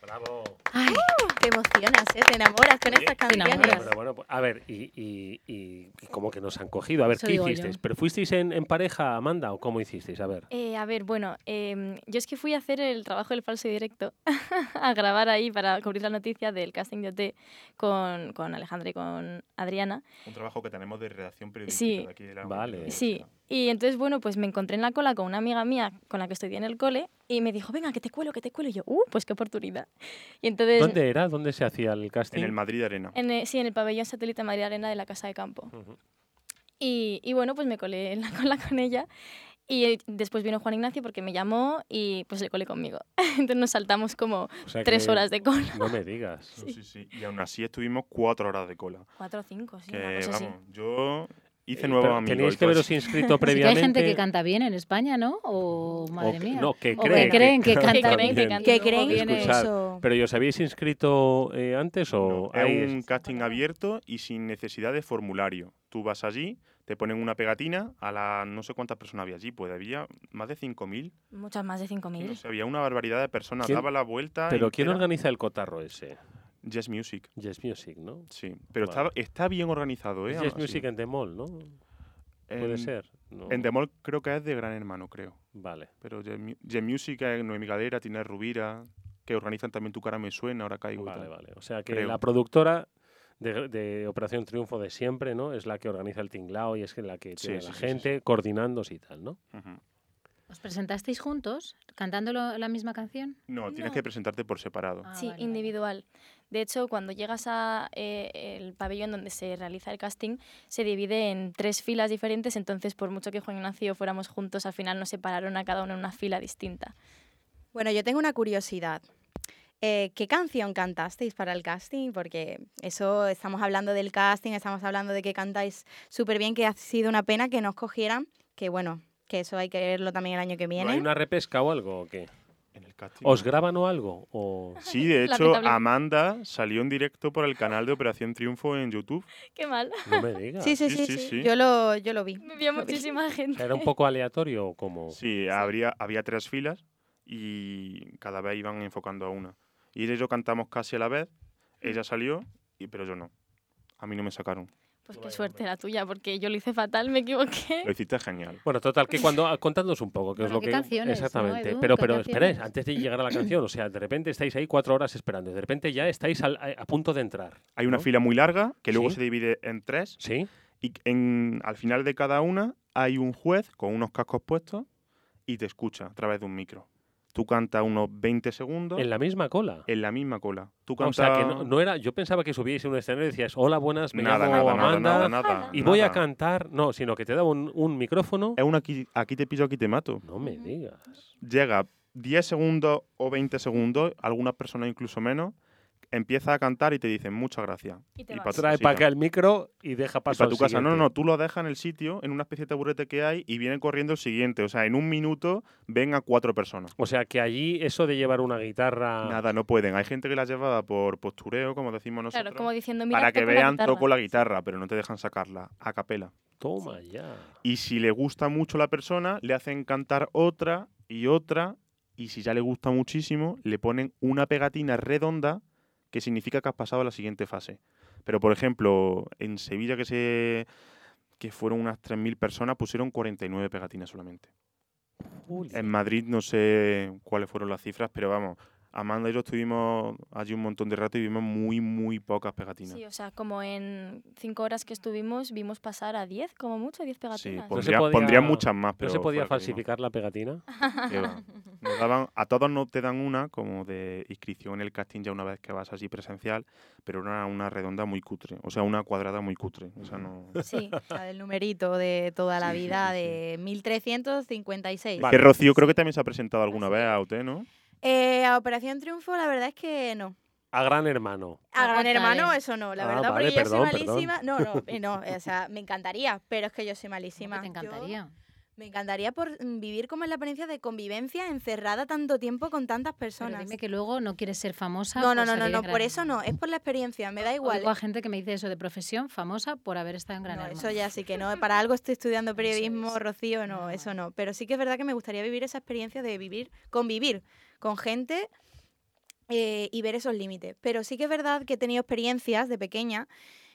Bravo. Ay, Te emocionas, ¿eh? Te enamoras con estas canciones. Bueno, pues, a ver, y, y, y, y cómo que nos han cogido? A ver, Eso ¿qué yo. hicisteis? ¿Pero fuisteis en, en pareja, Amanda, o cómo hicisteis? A ver. Eh, a ver, bueno, em, yo es que fui a hacer el trabajo del falso y directo, a grabar ahí para cubrir la noticia del casting de OT con, con Alejandra y con Adriana. Un trabajo que tenemos de redacción periodística Sí. de aquí de la Vale. Sí, y entonces, bueno, pues me encontré en la cola con una amiga mía con la que estudié en el cole y me dijo, venga, que te cuelo, que te cuelo. Y yo, uh, pues qué oportunidad. Y entonces, ¿Dónde era? ¿Dónde se hacía el casting? En el Madrid Arena. en, eh, sí, en el pabellón satélite Madrid Arena de la Casa de Campo. Ujú. Y, y bueno, pues me colé en la cola con ella. Y eh, después vino Juan Ignacio porque me llamó y pues le colé conmigo. Entonces nos saltamos como O sea tres horas de cola. No me digas. No, sí, sí. Y aún así estuvimos cuatro horas de cola. Cuatro o cinco, sí, que, una cosa así. vamos, yo hice Eh, pero amigos. Teníais y que veros inscrito Sí que hay previamente. gente que canta bien en España, ¿no? O, madre que- mía. no, que o creen que creen que, que canta bien. que canta Que creen viene- Escuchad, eso. ¿Pero y os habéis inscrito eh, antes o No, es un casting abierto y sin necesidad de formulario. Tú vas allí, te ponen una pegatina a las no sé cuántas personas había allí, pues había más de 5.000. Muchas más de 5.000. No sé, había una barbaridad de personas. ¿Quién- Daba la vuelta. ¿Pero quién organiza el cotarro ese? Jazz Music, Jazz Music, ¿no? sí. Pero Vale. está, está bien organizado, ¿eh? Jazz. Music en The Mall, ¿no? Puede ser. No. En Demol creo que es de Gran Hermano, creo. Vale. Pero Jazz, Mu- Jazz Music es Noemi Galera, tiene Rubira, que organizan también Tu cara me suena, ahora caigo. y Vale, tal. vale. O sea que Creo. la productora de, de Operación Triunfo de siempre, ¿no? Es la que organiza el tinglao y es la que tiene sí, la sí, sí, gente coordinándose y tal, ¿no? Ujú. ¿Os presentasteis juntos cantando lo- la misma canción? No, tienes No. que presentarte por separado. Ah, Sí, vale, vale. De hecho, cuando llegas a eh, el pabellón donde se realiza el casting, se divide en tres filas diferentes, entonces por mucho que Juan Ignacio fuéramos juntos, al final nos separaron a cada uno en una fila distinta. Bueno, yo tengo una curiosidad. Eh, ¿Qué canción cantasteis para el casting? Porque eso, estamos hablando del casting, estamos hablando de que cantáis súper bien, que ha sido una pena que nos cogieran, que bueno, que eso hay que verlo también el año que ¿No viene. ¿Hay una repesca o algo o qué? Casting. ¿Os graban o algo? O... Sí, de hecho. Amanda salió en directo por el canal de Operación Triunfo en YouTube. Qué mal. No me digas. Sí, sí, Sí, sí, sí, sí, sí. Yo, lo, yo lo vi. Me vio muchísima gente. ¿Era un poco aleatorio o como...? Sí, Habría, había tres filas y cada vez iban enfocando a una. Y yo cantamos casi a la vez. Ella salió, y, pero yo no. A mí no me sacaron. Pues qué suerte la tuya, porque yo lo hice fatal, me equivoqué. Lo hiciste genial. Bueno, total, que cuando ah, contándonos un poco, que es lo ¿qué que canciones, no, exactamente. Edu? pero ¿Qué pero esperéis, antes de llegar a la canción, o sea, de repente estáis ahí cuatro horas esperando, y de repente ya estáis al- a, a punto de entrar. Hay una ¿no? fila muy larga que luego Sí. se divide en tres. Sí. Y en, al final de cada una hay un juez con unos cascos puestos y te escucha a través de un micro. Tú cantas unos 20 segundos En la misma cola. en la misma cola. Tú Ah, o sea, que no, no era. Yo pensaba que subíais en un escenario y decías, hola, buenas, me nada, llamo nada, nada, Amanda nada, nada, y voy a cantar. No, sino que te da un, un micrófono. Es un aquí, aquí te pillo, aquí te mato. No me digas. Llega 10 segundos o 20 segundos, algunas personas incluso menos, empieza a cantar y te dicen muchas gracias. Y te Y pa' Trae para acá el micro y deja Y paso para al tu casa. No, no, siguiente. no, tú lo dejas en el sitio, en una especie de taburete que hay, y viene corriendo el siguiente. O sea, en un minuto ven a cuatro personas. O sea, que allí eso de llevar una guitarra. Nada, no pueden. Hay gente que la lleva por postureo, como decimos nosotros. Claro, como diciendo, mira, para que vean, guitarra". toco la guitarra, pero no te dejan sacarla a capela. Toma ya. Y si le gusta mucho la persona, le hacen cantar otra y otra. Y si ya le gusta muchísimo, le ponen una pegatina redonda que significa que has pasado a la siguiente fase. Pero, por ejemplo, en Sevilla, que se que fueron unas 3.000 personas, pusieron 49 pegatinas solamente. En Madrid no sé cuáles fueron las cifras, pero vamos, Amanda y yo estuvimos allí un montón de rato y vimos muy, muy pocas pegatinas. Sí, o sea, como en cinco horas que estuvimos, vimos pasar a 10, como mucho, 10 Sí, pegatinas. pondría, pondría muchas más, pero ¿No se podía falsificar la pegatina? Nos daban, a todos no te dan una como de inscripción en el casting ya una vez que vas así presencial, pero era una redonda muy cutre, o sea, una cuadrada muy cutre. O sea, no... Sí, la del numerito de toda la Sí, sí, vida sí, sí. de 1356. Que Rocío creo que también se ha presentado alguna vez a UT, ¿no? Eh, a Operación Triunfo, la verdad es que no. A Gran Hermano. A Gran Aguantale. Hermano, eso no, la Ah, verdad, vale, porque yo perdón, soy perdón. malísima. No, no, eh, no, o sea, me encantaría, pero es que yo soy malísima. te Yo- encantaría? me encantaría por mm, vivir como en la experiencia de convivencia encerrada tanto tiempo con tantas Pero personas. dime que luego no quieres ser famosa. No, no, no, no, no, por Gran eso no, es por la experiencia, me da igual. Oigo a gente que me dice eso de profesión famosa por haber estado en Gran No, Hermano. eso ya sí que no. Para algo estoy estudiando periodismo, es. Rocío, no, eso no. Pero sí que es verdad que me gustaría vivir esa experiencia de vivir, convivir con gente eh, y ver esos límites. Pero sí que es verdad que he tenido experiencias de pequeña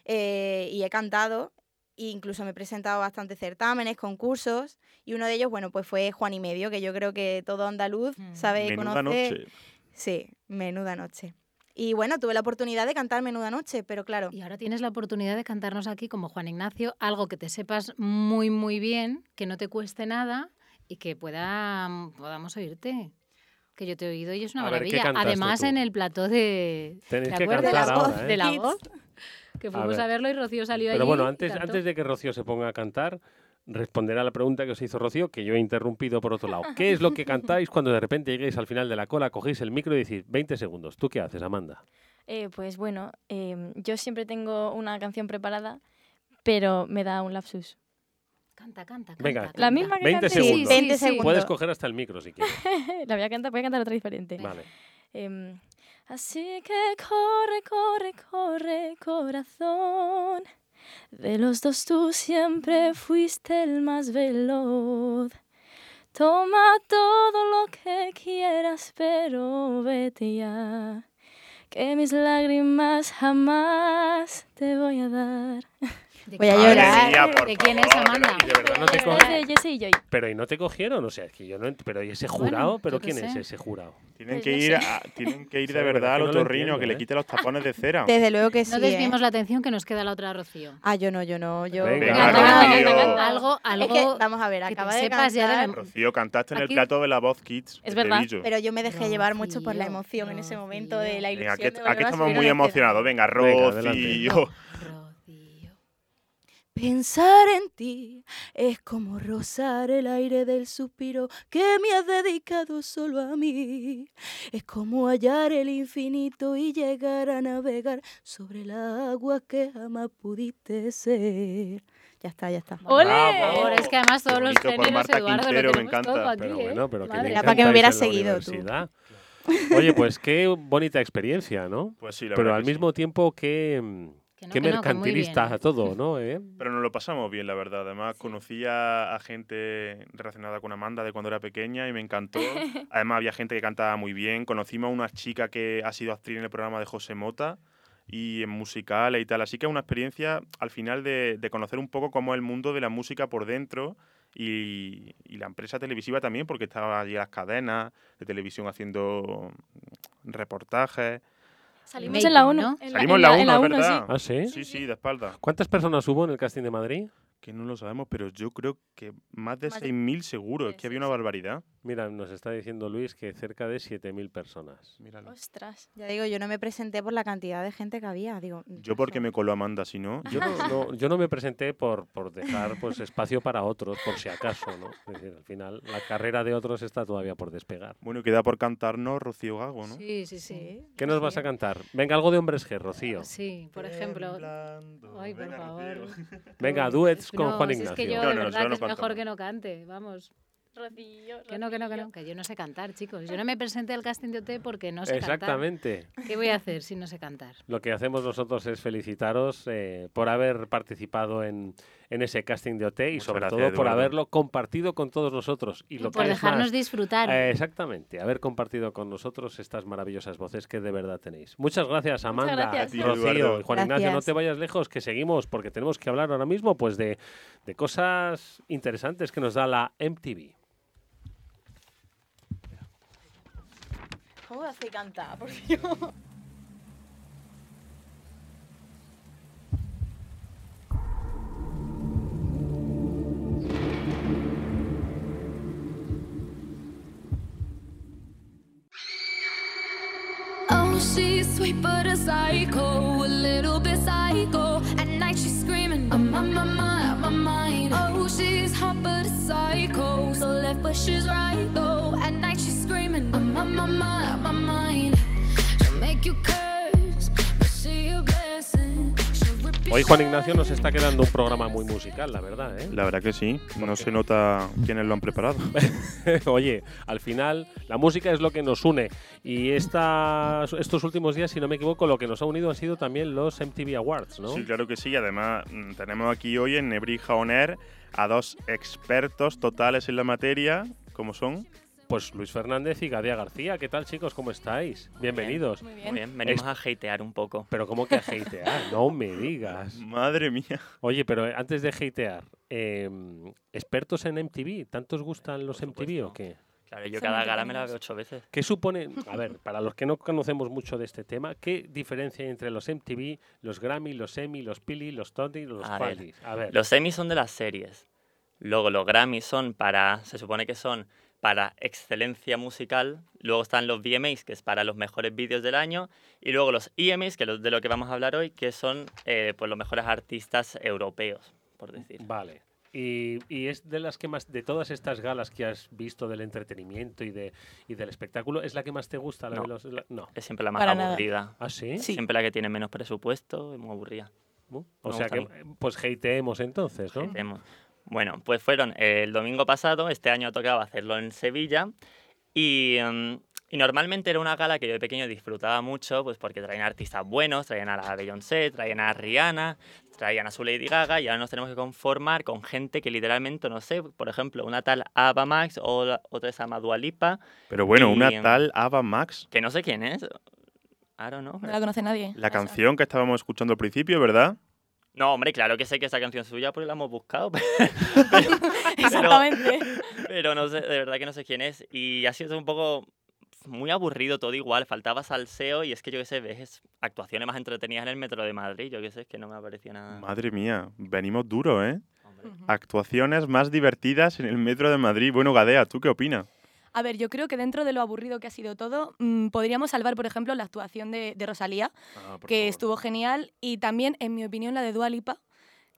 eh, y he cantado. e incluso me he presentado a bastantes certámenes, concursos, y uno de ellos, bueno, pues fue Juan y Medio, que yo creo que todo andaluz Mm. sabe, Menuda conoce. noche. Sí, Menuda Noche. Y bueno, tuve la oportunidad de cantar Menuda Noche, pero claro, Y ahora tienes la oportunidad de cantarnos aquí como Juan Ignacio, algo que te sepas muy, muy bien, que no te cueste nada y que pueda, podamos oírte. Que yo te he oído y es una A ver, ¿qué maravilla. Además, tú? en el plató de. Tenéis ¿te que acuerdas? cantar De la ahora, voz. ¿eh? De la Kids. voz. Que fuimos a, verlo y Rocío salió allí. Pero bueno, antes de que Rocío se ponga a cantar, responderá a la pregunta que os hizo Rocío, que yo he interrumpido por otro lado. ¿Qué es lo que cantáis cuando de repente lleguéis al final de la cola, cogéis el micro y decís 20 segundos? ¿Tú qué haces, Amanda? Eh, pues bueno, em, yo siempre tengo una canción preparada, pero me da un lapsus. Canta, canta, canta. Venga, canta. La misma que 20 canté. segundos. 20 sí. segundos. Puedes coger hasta el micro si quieres. La voy a cantar, voy a cantar otra diferente. Vale. Em, así que corre, corre, corre, corazón. De los dos tú siempre fuiste el más veloz. Toma todo lo que quieras, pero vete ya. Que mis lágrimas jamás te voy a dar. ¿De Voy a llorar. Mía, ¿De quién es favor, Amanda? Y de verdad no te Es co- de Jessie y Joy. Pero ¿y no te cogieron? O sea, es que yo no ent- Pero ¿y ese Bueno, jurado? yo ¿Pero quién es sé. ese jurado? Tienen Pues que, ir a- tienen que ir de verdad al otorrino que le ¿eh? quite los tapones de cera. desde luego que sí. No ¿eh? desviemos la atención que nos queda la otra Rocío. Ah, yo no, yo no, yo. Algo, algo Es que, vamos a ver, acaba de sepas ya de cantar, Rocío, cantaste en el plato de la voz Kids. Es verdad, pero yo me dejé llevar mucho por la emoción en ese momento de la Venga, ilusión. aquí, estamos muy emocionados. Venga. Rocío. Pensar en ti es como rozar el aire del suspiro que me has dedicado solo a mí. Es como hallar el infinito y llegar a navegar sobre la agua que jamás pudiste ser. Ya está, ya está. ¡Ole! Bravo. Es que además todos los Marta Eduardo, Quintero, lo me encanta. todo aquí, Pero ¿eh? bueno, pero que Madre bien Era para que me hubieras seguido tú. Oye, pues qué bonita experiencia, ¿no? Pues sí, la Pero verdad al que sí. mismo tiempo qué, mm, Que no, qué que no, que muy mercantilista bien. todo, ¿no? ¿Eh? Pero nos lo pasamos bien, la verdad. Además, conocí a, a gente relacionada con Amanda de cuando era pequeña y me encantó. Además, había gente que cantaba muy bien. Conocimos a una chica que ha sido actriz en el programa de José Mota y en musicales y tal. Así que es una experiencia al final de, de conocer un poco cómo es el mundo de la música por dentro y, y la empresa televisiva también, porque estaban allí las cadenas de televisión haciendo reportajes. Salimos Making, en la 1. ¿no? Salimos en la 1, es uno, verdad. ¿Ah, sí? Sí, sí, de espalda. ¿Cuántas personas hubo en el casting de Madrid? Que no lo sabemos, pero yo creo que más de Más de- 6.000 seguro. Es que había una sí. barbaridad. Mira, nos está diciendo Luis que cerca de 7.000 personas. Míralo. Ostras. Ya digo, yo no me presenté por la cantidad de gente que había. Digo, Yo porque me coló Amanda, si no. Yo no, no- yo no me presenté por, por dejar pues, espacio para otros, por si acaso, ¿no? Es decir, al final la carrera de otros está todavía por despegar. Bueno, queda por cantarnos Rocío Gago, ¿no? Sí, sí, sí. Sí. ¿Qué nos vas a cantar? Venga, algo de hombres G, Rocío. Sí, por ejemplo. Temblando. Ay, por Venga, favor. Rocío. Duets duets con no, Juan si Ignacio. Es que yo, No, de no, verdad, nosotros que no es mejor que no cante. Vamos. Rocío, Que no, que no, que no. Que yo no sé cantar, chicos. Yo no me presenté al casting de OT porque no sé Exactamente. cantar. ¿Qué voy a hacer si no sé cantar? Lo que hacemos nosotros es felicitaros eh, por haber participado en, en ese casting de OT y Muchas sobre gracias, todo por haberlo compartido con todos nosotros. Y, Y lo por que dejarnos más, disfrutar. eh, exactamente, haber compartido con nosotros estas maravillosas voces que de verdad tenéis. Muchas gracias, Amanda, gracias. A ti, Rocío y Juan Ignacio. No Gracias. te vayas lejos, que seguimos, porque tenemos que hablar ahora mismo pues de, de cosas interesantes que nos da la MTV. ¿Cómo cantar, por Dios? Oh, she's sweet but a psycho, a little bit psycho. At night she's screaming, I'm on my mind, my mind. Oh, she's hot but a psycho, so left but she's right though. On my my mind. She'll make you curse, but blessing. Hoy Juan Ignacio nos está quedando un programa muy musical, la verdad, ¿eh? La verdad que sí. No se nota quiénes lo han preparado. Oye, al final la música es lo que nos une y esta, estos últimos días, si no me equivoco, lo que nos ha unido han sido también los MTV Awards, ¿no? Sí, claro que sí. Además, mm, tenemos aquí hoy en Nebrija On Air a dos expertos totales en la materia, como son. Pues Luis Fernández y Gadea García. ¿Qué tal, chicos? ¿Cómo estáis? Bienvenidos. Muy bien, venimos Es- a hatear un poco. Pero ¿cómo que a hatear? no me digas. Madre mía. Oye, pero antes de hatear, eh, ¿expertos en MTV? ¿Tantos gustan los MTV o qué? Claro, yo cada gala me la veo ocho veces. ¿Qué supone, a ver, para los que no conocemos mucho de este tema, qué diferencia hay entre los MTV, los Grammy, los Emmy, los Pili, los Tony, los A ver? A ver, Los Emmy son de las series. Luego los Grammy son para, se supone que son para excelencia musical. Luego están los VMAs, que es para los mejores vídeos del año. Y luego los EMAs, que es de lo que vamos a hablar hoy, que son eh, pues los mejores artistas europeos, por decir. Vale. Y, y es de las que más, de todas estas galas que has visto del entretenimiento y, de, y del espectáculo, ¿es la que más te gusta? La No. de los, la- no. Es siempre la más Para nada. aburrida. ¿Ah, sí? Siempre la que tiene menos presupuesto y muy aburrida. Uh, Me O sea que, pues hateemos entonces, ¿no? Hateemos. Bueno, pues fueron el domingo pasado, este año tocaba hacerlo en Sevilla y, mm, y normalmente era una gala que yo de pequeño disfrutaba mucho, pues porque traían artistas buenos, traían a la Beyoncé, traían a Rihanna, traían a su Lady Gaga y ahora nos tenemos que conformar con gente que literalmente, no sé, por ejemplo, una tal Ava Max o la- otra se llama Dua Lipa, Pero bueno, una Y, em, tal Ava Max. que no sé quién es. I don't know. No la conoce nadie. La canción que estábamos escuchando al principio, ¿verdad? No, hombre, claro que sé que esa canción es suya porque la hemos buscado. Exactamente. Pero no sé, de verdad que no sé quién es. Y ha sido un poco muy aburrido todo igual. Faltaba salseo y es que yo qué sé, ves actuaciones más entretenidas en el metro de Madrid. Yo qué sé, es que no me ha parecido nada. Madre mía, venimos duro, ¿eh? Actuaciones más divertidas en el metro de Madrid. Bueno, Gadea, ¿tú qué opinas? A ver, yo creo que dentro de lo aburrido que ha sido todo, mm, podríamos salvar, por ejemplo, la actuación de, de Rosalía, Ah, que favor. estuvo genial, y también, en mi opinión, la de Dua Lipa,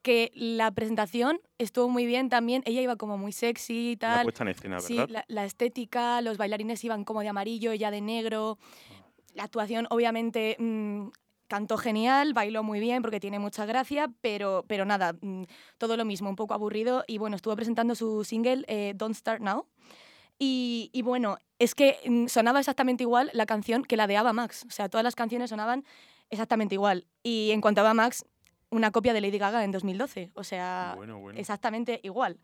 que la presentación estuvo muy bien también. Ella iba como muy sexy y La tal. puesta en escena, Sí, ¿verdad? la, la estética, los bailarines iban como de amarillo, ella de negro. La actuación, obviamente, mm, cantó genial, bailó muy bien porque tiene mucha gracia, pero, pero nada, mm, todo lo mismo, un poco aburrido. Y bueno, estuvo presentando su single eh, Don't Start Now. Y, y bueno, es que mm, sonaba exactamente igual la canción que la de Ava Max. O sea, todas las canciones sonaban exactamente igual. Y en cuanto a Ava Max, una copia de Lady Gaga en 2012. O sea, Bueno, bueno. exactamente igual.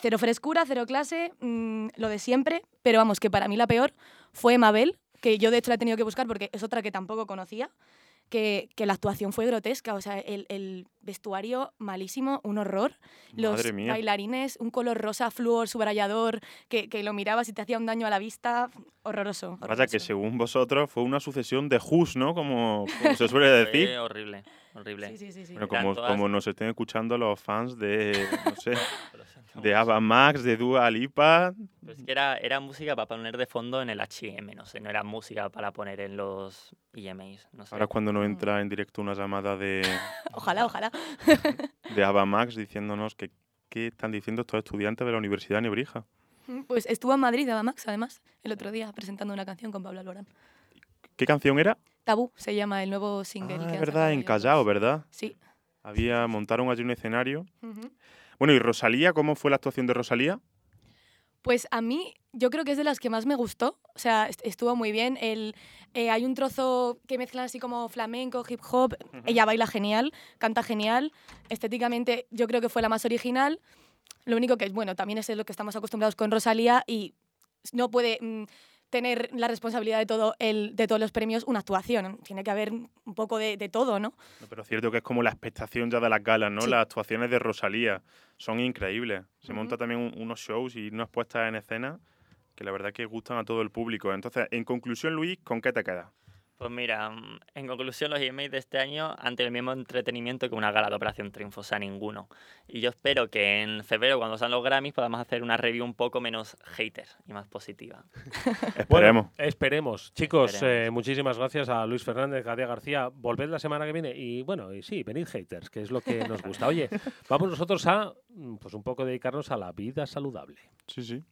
Cero frescura, cero clase, mm, lo de siempre, pero vamos, que para mí la peor fue Mabel, que yo de hecho la he tenido que buscar porque es otra que tampoco conocía, que, que la actuación fue grotesca, o sea, el, el vestuario malísimo, un horror, los bailarines, un color rosa, flúor, subrayador, que, que lo mirabas y te hacía un daño a la vista, horroroso. Vaya horroroso. que según vosotros fue una sucesión de Who's, ¿no? Como, como se suele decir. Horrible, horrible. Sí, sí, sí, sí. Bueno, como, todas- como nos estén escuchando los fans de, no sé, de Ava Max, de Dua Lipa. Pero es que era, era música para poner de fondo en el H&M, no sé, no era música para poner en los EMAs, no sé. Ahora es cuando nos entra en directo una llamada de, Ojalá, ojalá. de Ava Max diciéndonos que qué están diciendo estos estudiantes de la Universidad de Nebrija. Pues estuvo en Madrid, Ava Max, además, el otro día, presentando una canción con Pablo Alborán. ¿Qué canción era? Tabú se llama el nuevo single. Ah, que es verdad, en Callao. ¿verdad? Sí. Había, montaron allí un escenario. Bueno, ¿y Rosalía? ¿Cómo fue la actuación de Rosalía? Pues a mí, yo creo que es de las que más me gustó. O sea, est- estuvo muy bien. El, eh, hay un trozo que mezclan así como flamenco, hip hop. Ella baila genial, canta genial. Estéticamente, yo creo que fue la más original. Lo único que es, bueno, también es lo que estamos acostumbrados con Rosalía y no puede mm, tener la responsabilidad de, todo el, de todos los premios una actuación. Tiene que haber un poco de, de todo, ¿no? No, pero es cierto que es como la expectación ya de las galas, ¿no? Sí. Las actuaciones de Rosalía son increíbles. Se Ujú. monta también un- unos shows y unas puestas en escena que la verdad que gustan a todo el público. Entonces, en conclusión, Luis, ¿con qué te quedas? Pues mira, mm, en conclusión, los emails de este año han tenido el mismo entretenimiento que una gala de Operación Triunfo, o sea, ninguno. Y yo espero que en febrero, cuando sean los Grammys, podamos hacer una review un poco menos hater y más positiva. Esperemos. Bueno, esperemos. Chicos, Esperemos. eh, muchísimas gracias a Luis Fernández, Gadia García. Volved la semana que viene y bueno, y sí, venid haters, que es lo que nos gusta. Oye, vamos nosotros a mm, pues un poco dedicarnos a la vida saludable. Sí, sí.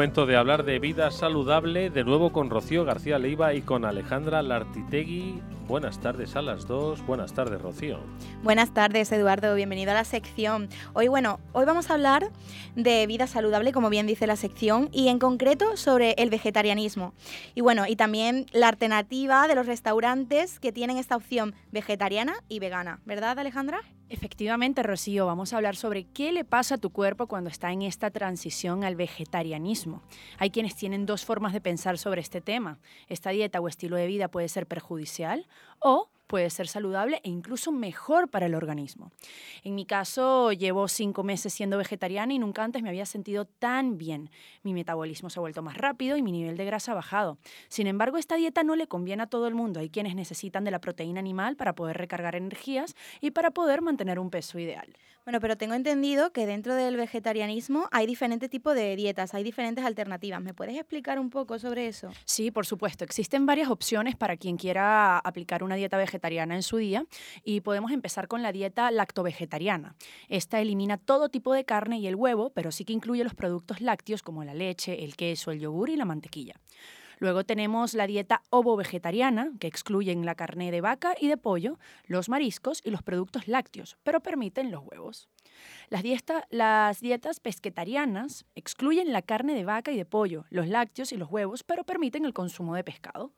Momento de hablar de vida saludable, de nuevo con Rocío García Leiva y con Alejandra Lartitegui. Buenas tardes a las dos. Buenas tardes, Rocío. Buenas tardes, Eduardo. Bienvenido a la sección. Hoy, bueno, hoy vamos a hablar de vida saludable, como bien dice la sección, y en concreto sobre el vegetarianismo. Y bueno, y también la alternativa de los restaurantes que tienen esta opción vegetariana y vegana. ¿Verdad, Alejandra? Efectivamente, Rocío, vamos a hablar sobre qué le pasa a tu cuerpo cuando está en esta transición al vegetarianismo. Hay quienes tienen dos formas de pensar sobre este tema. Esta dieta o estilo de vida puede ser perjudicial o puede ser saludable e incluso mejor para el organismo. En mi caso, llevo cinco meses siendo vegetariana y nunca antes me había sentido tan bien. Mi metabolismo se ha vuelto más rápido y mi nivel de grasa ha bajado. Sin embargo, esta dieta no le conviene a todo el mundo. Hay quienes necesitan de la proteína animal para poder recargar energías y para poder mantener un peso ideal. Bueno, pero tengo entendido que dentro del vegetarianismo hay diferentes tipos de dietas, hay diferentes alternativas. ¿Me puedes explicar un poco sobre eso? Sí, por supuesto. Existen varias opciones para quien quiera aplicar una dieta vegetariana en su día y podemos empezar con la dieta lactovegetariana. Esta elimina todo tipo de carne y el huevo, pero sí que incluye los productos lácteos como la leche, el queso, el yogur y la mantequilla. Luego tenemos la dieta ovo-vegetariana, que excluyen la carne de vaca y de pollo, los mariscos y los productos lácteos, pero permiten los huevos. Las, dieta- las dietas pesquetarianas excluyen la carne de vaca y de pollo, los lácteos y los huevos, pero permiten el consumo de pescado.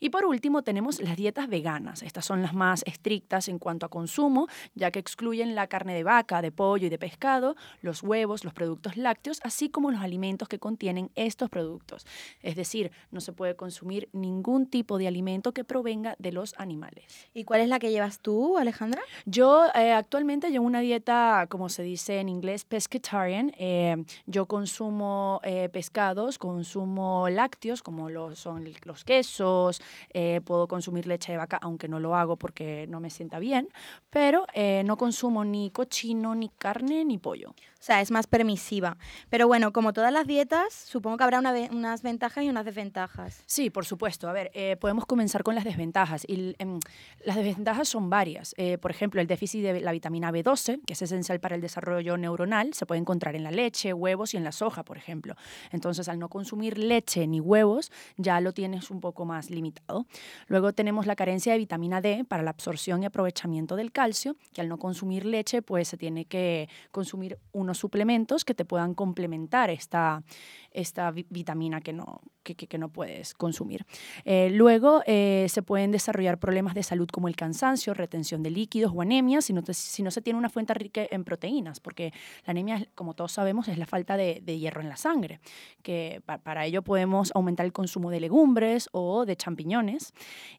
Y por último tenemos las dietas veganas. Estas son las más estrictas en cuanto a consumo, ya que excluyen la carne de vaca, de pollo y de pescado, los huevos, los productos lácteos, así como los alimentos que contienen estos productos. Es decir, no se puede consumir ningún tipo de alimento que provenga de los animales. ¿Y cuál es la que llevas tú, Alejandra? Yo eh, actualmente llevo una dieta, como se dice en inglés, pescatarian. Eh, yo consumo eh, pescados, consumo lácteos, como lo son los quesos, eh, puedo consumir leche de vaca, aunque no lo hago porque no me sienta bien, pero eh, no consumo ni cochino, ni carne, ni pollo. O sea, es más permisiva. Pero bueno, como todas las dietas, supongo que habrá una ve- unas ventajas y unas desventajas. Sí, por supuesto. A ver, eh, podemos comenzar con las desventajas. Y em, las desventajas son varias. Eh, por ejemplo, el déficit de la vitamina B12, que es esencial para el desarrollo neuronal, se puede encontrar en la leche, huevos y en la soja, por ejemplo. Entonces, al no consumir leche ni huevos, ya lo tienes un poco más limitado. Luego tenemos la carencia de vitamina D para la absorción y aprovechamiento del calcio, que al no consumir leche, pues se tiene que consumir unos suplementos que te puedan complementar esta, esta vi- vitamina que no, que, no puedes consumir. Eh, luego eh, se pueden desarrollar problemas de salud como el cansancio, retención de líquidos o anemia si no, se tiene una fuente rica en proteínas, porque la anemia, como todos sabemos, es la falta de, hierro en la sangre, que pa- para ello podemos aumentar el consumo de legumbres o de champiñones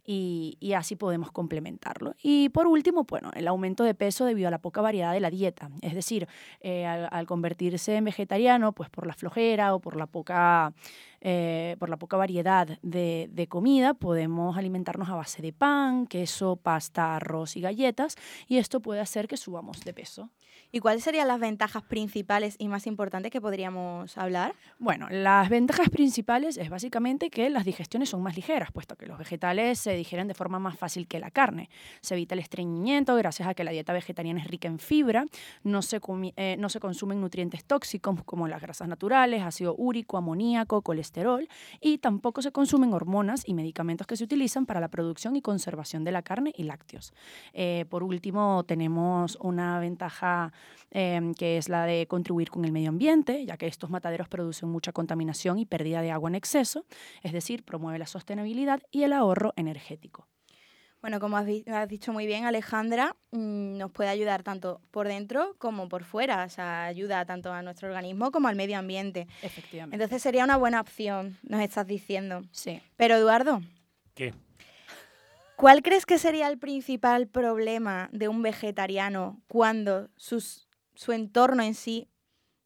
y, y así podemos complementarlo. Y por último, bueno, el aumento de peso debido a la poca variedad de la dieta, es decir, eh, al, al convertirse en vegetariano, pues por la flojera o por la poca, eh, por la poca variedad de, de comida, podemos alimentarnos a base de pan, queso, pasta, arroz y galletas, y esto puede hacer que subamos de peso. ¿Y cuáles serían las ventajas principales y más importantes que podríamos hablar? Bueno, las ventajas principales es básicamente que las digestiones son más ligeras, puesto que los vegetales se digieren de forma más fácil que la carne. Se evita el estreñimiento gracias a que la dieta vegetariana es rica en fibra, no se, eh, no se consumen nutrientes tóxicos como las grasas naturales, ácido úrico, amoníaco, colesterol, y tampoco se consumen hormonas y medicamentos que se utilizan para la producción y conservación de la carne y lácteos. Eh, por último, tenemos una ventaja em, que es la de contribuir con el medio ambiente, ya que estos mataderos producen mucha contaminación y pérdida de agua en exceso, es decir, promueve la sostenibilidad y el ahorro energético. Bueno, como has, dicho muy bien, Alejandra, mm, nos puede ayudar tanto por dentro como por fuera. O sea, ayuda tanto a nuestro organismo como al medio ambiente. Efectivamente. Entonces sería una buena opción, nos estás diciendo. Sí. Pero Eduardo, ¿Qué? ¿Cuál crees que sería el principal problema de un vegetariano cuando sus- su entorno en sí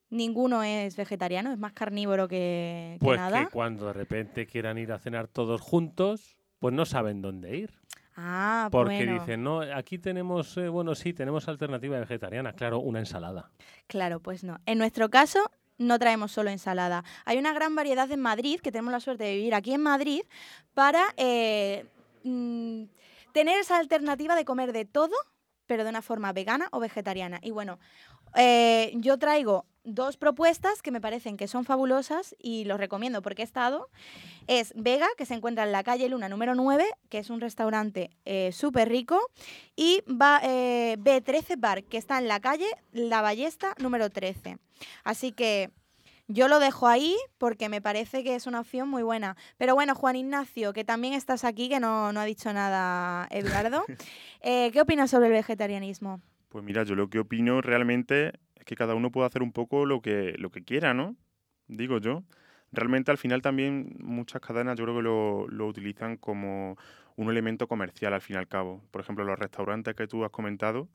ninguno es vegetariano, es más carnívoro que, que Pues nada? que cuando de repente quieran ir a cenar todos juntos, pues no saben dónde ir. Ah, Porque bueno. dicen, no, aquí tenemos, eh, bueno, sí, tenemos alternativa vegetariana, claro, una ensalada. Claro, pues no. En nuestro caso, no traemos solo ensalada. Hay una gran variedad en Madrid, que tenemos la suerte de vivir aquí en Madrid, para eh, mm, tener esa alternativa de comer de todo, pero de una forma vegana o vegetariana. Y bueno, eh, yo traigo dos propuestas que me parecen que son fabulosas y los recomiendo porque he estado. Es Vega, que se encuentra en la calle Luna número 9, que es un restaurante eh, súper rico, y eh, B13 Bar, que está en la calle La Ballesta número 13. Así que yo lo dejo ahí porque me parece que es una opción muy buena. Pero bueno, Juan Ignacio, que también estás aquí, que no, no ha dicho nada Eduardo, eh, ¿qué opinas sobre el vegetarianismo? Pues mira, yo lo que opino realmente es que cada uno puede hacer un poco lo que, lo que quiera, ¿no? Digo yo. Realmente al final también muchas cadenas yo creo que lo, lo utilizan como un elemento comercial al fin y al cabo. Por ejemplo, los restaurantes que tú has comentado,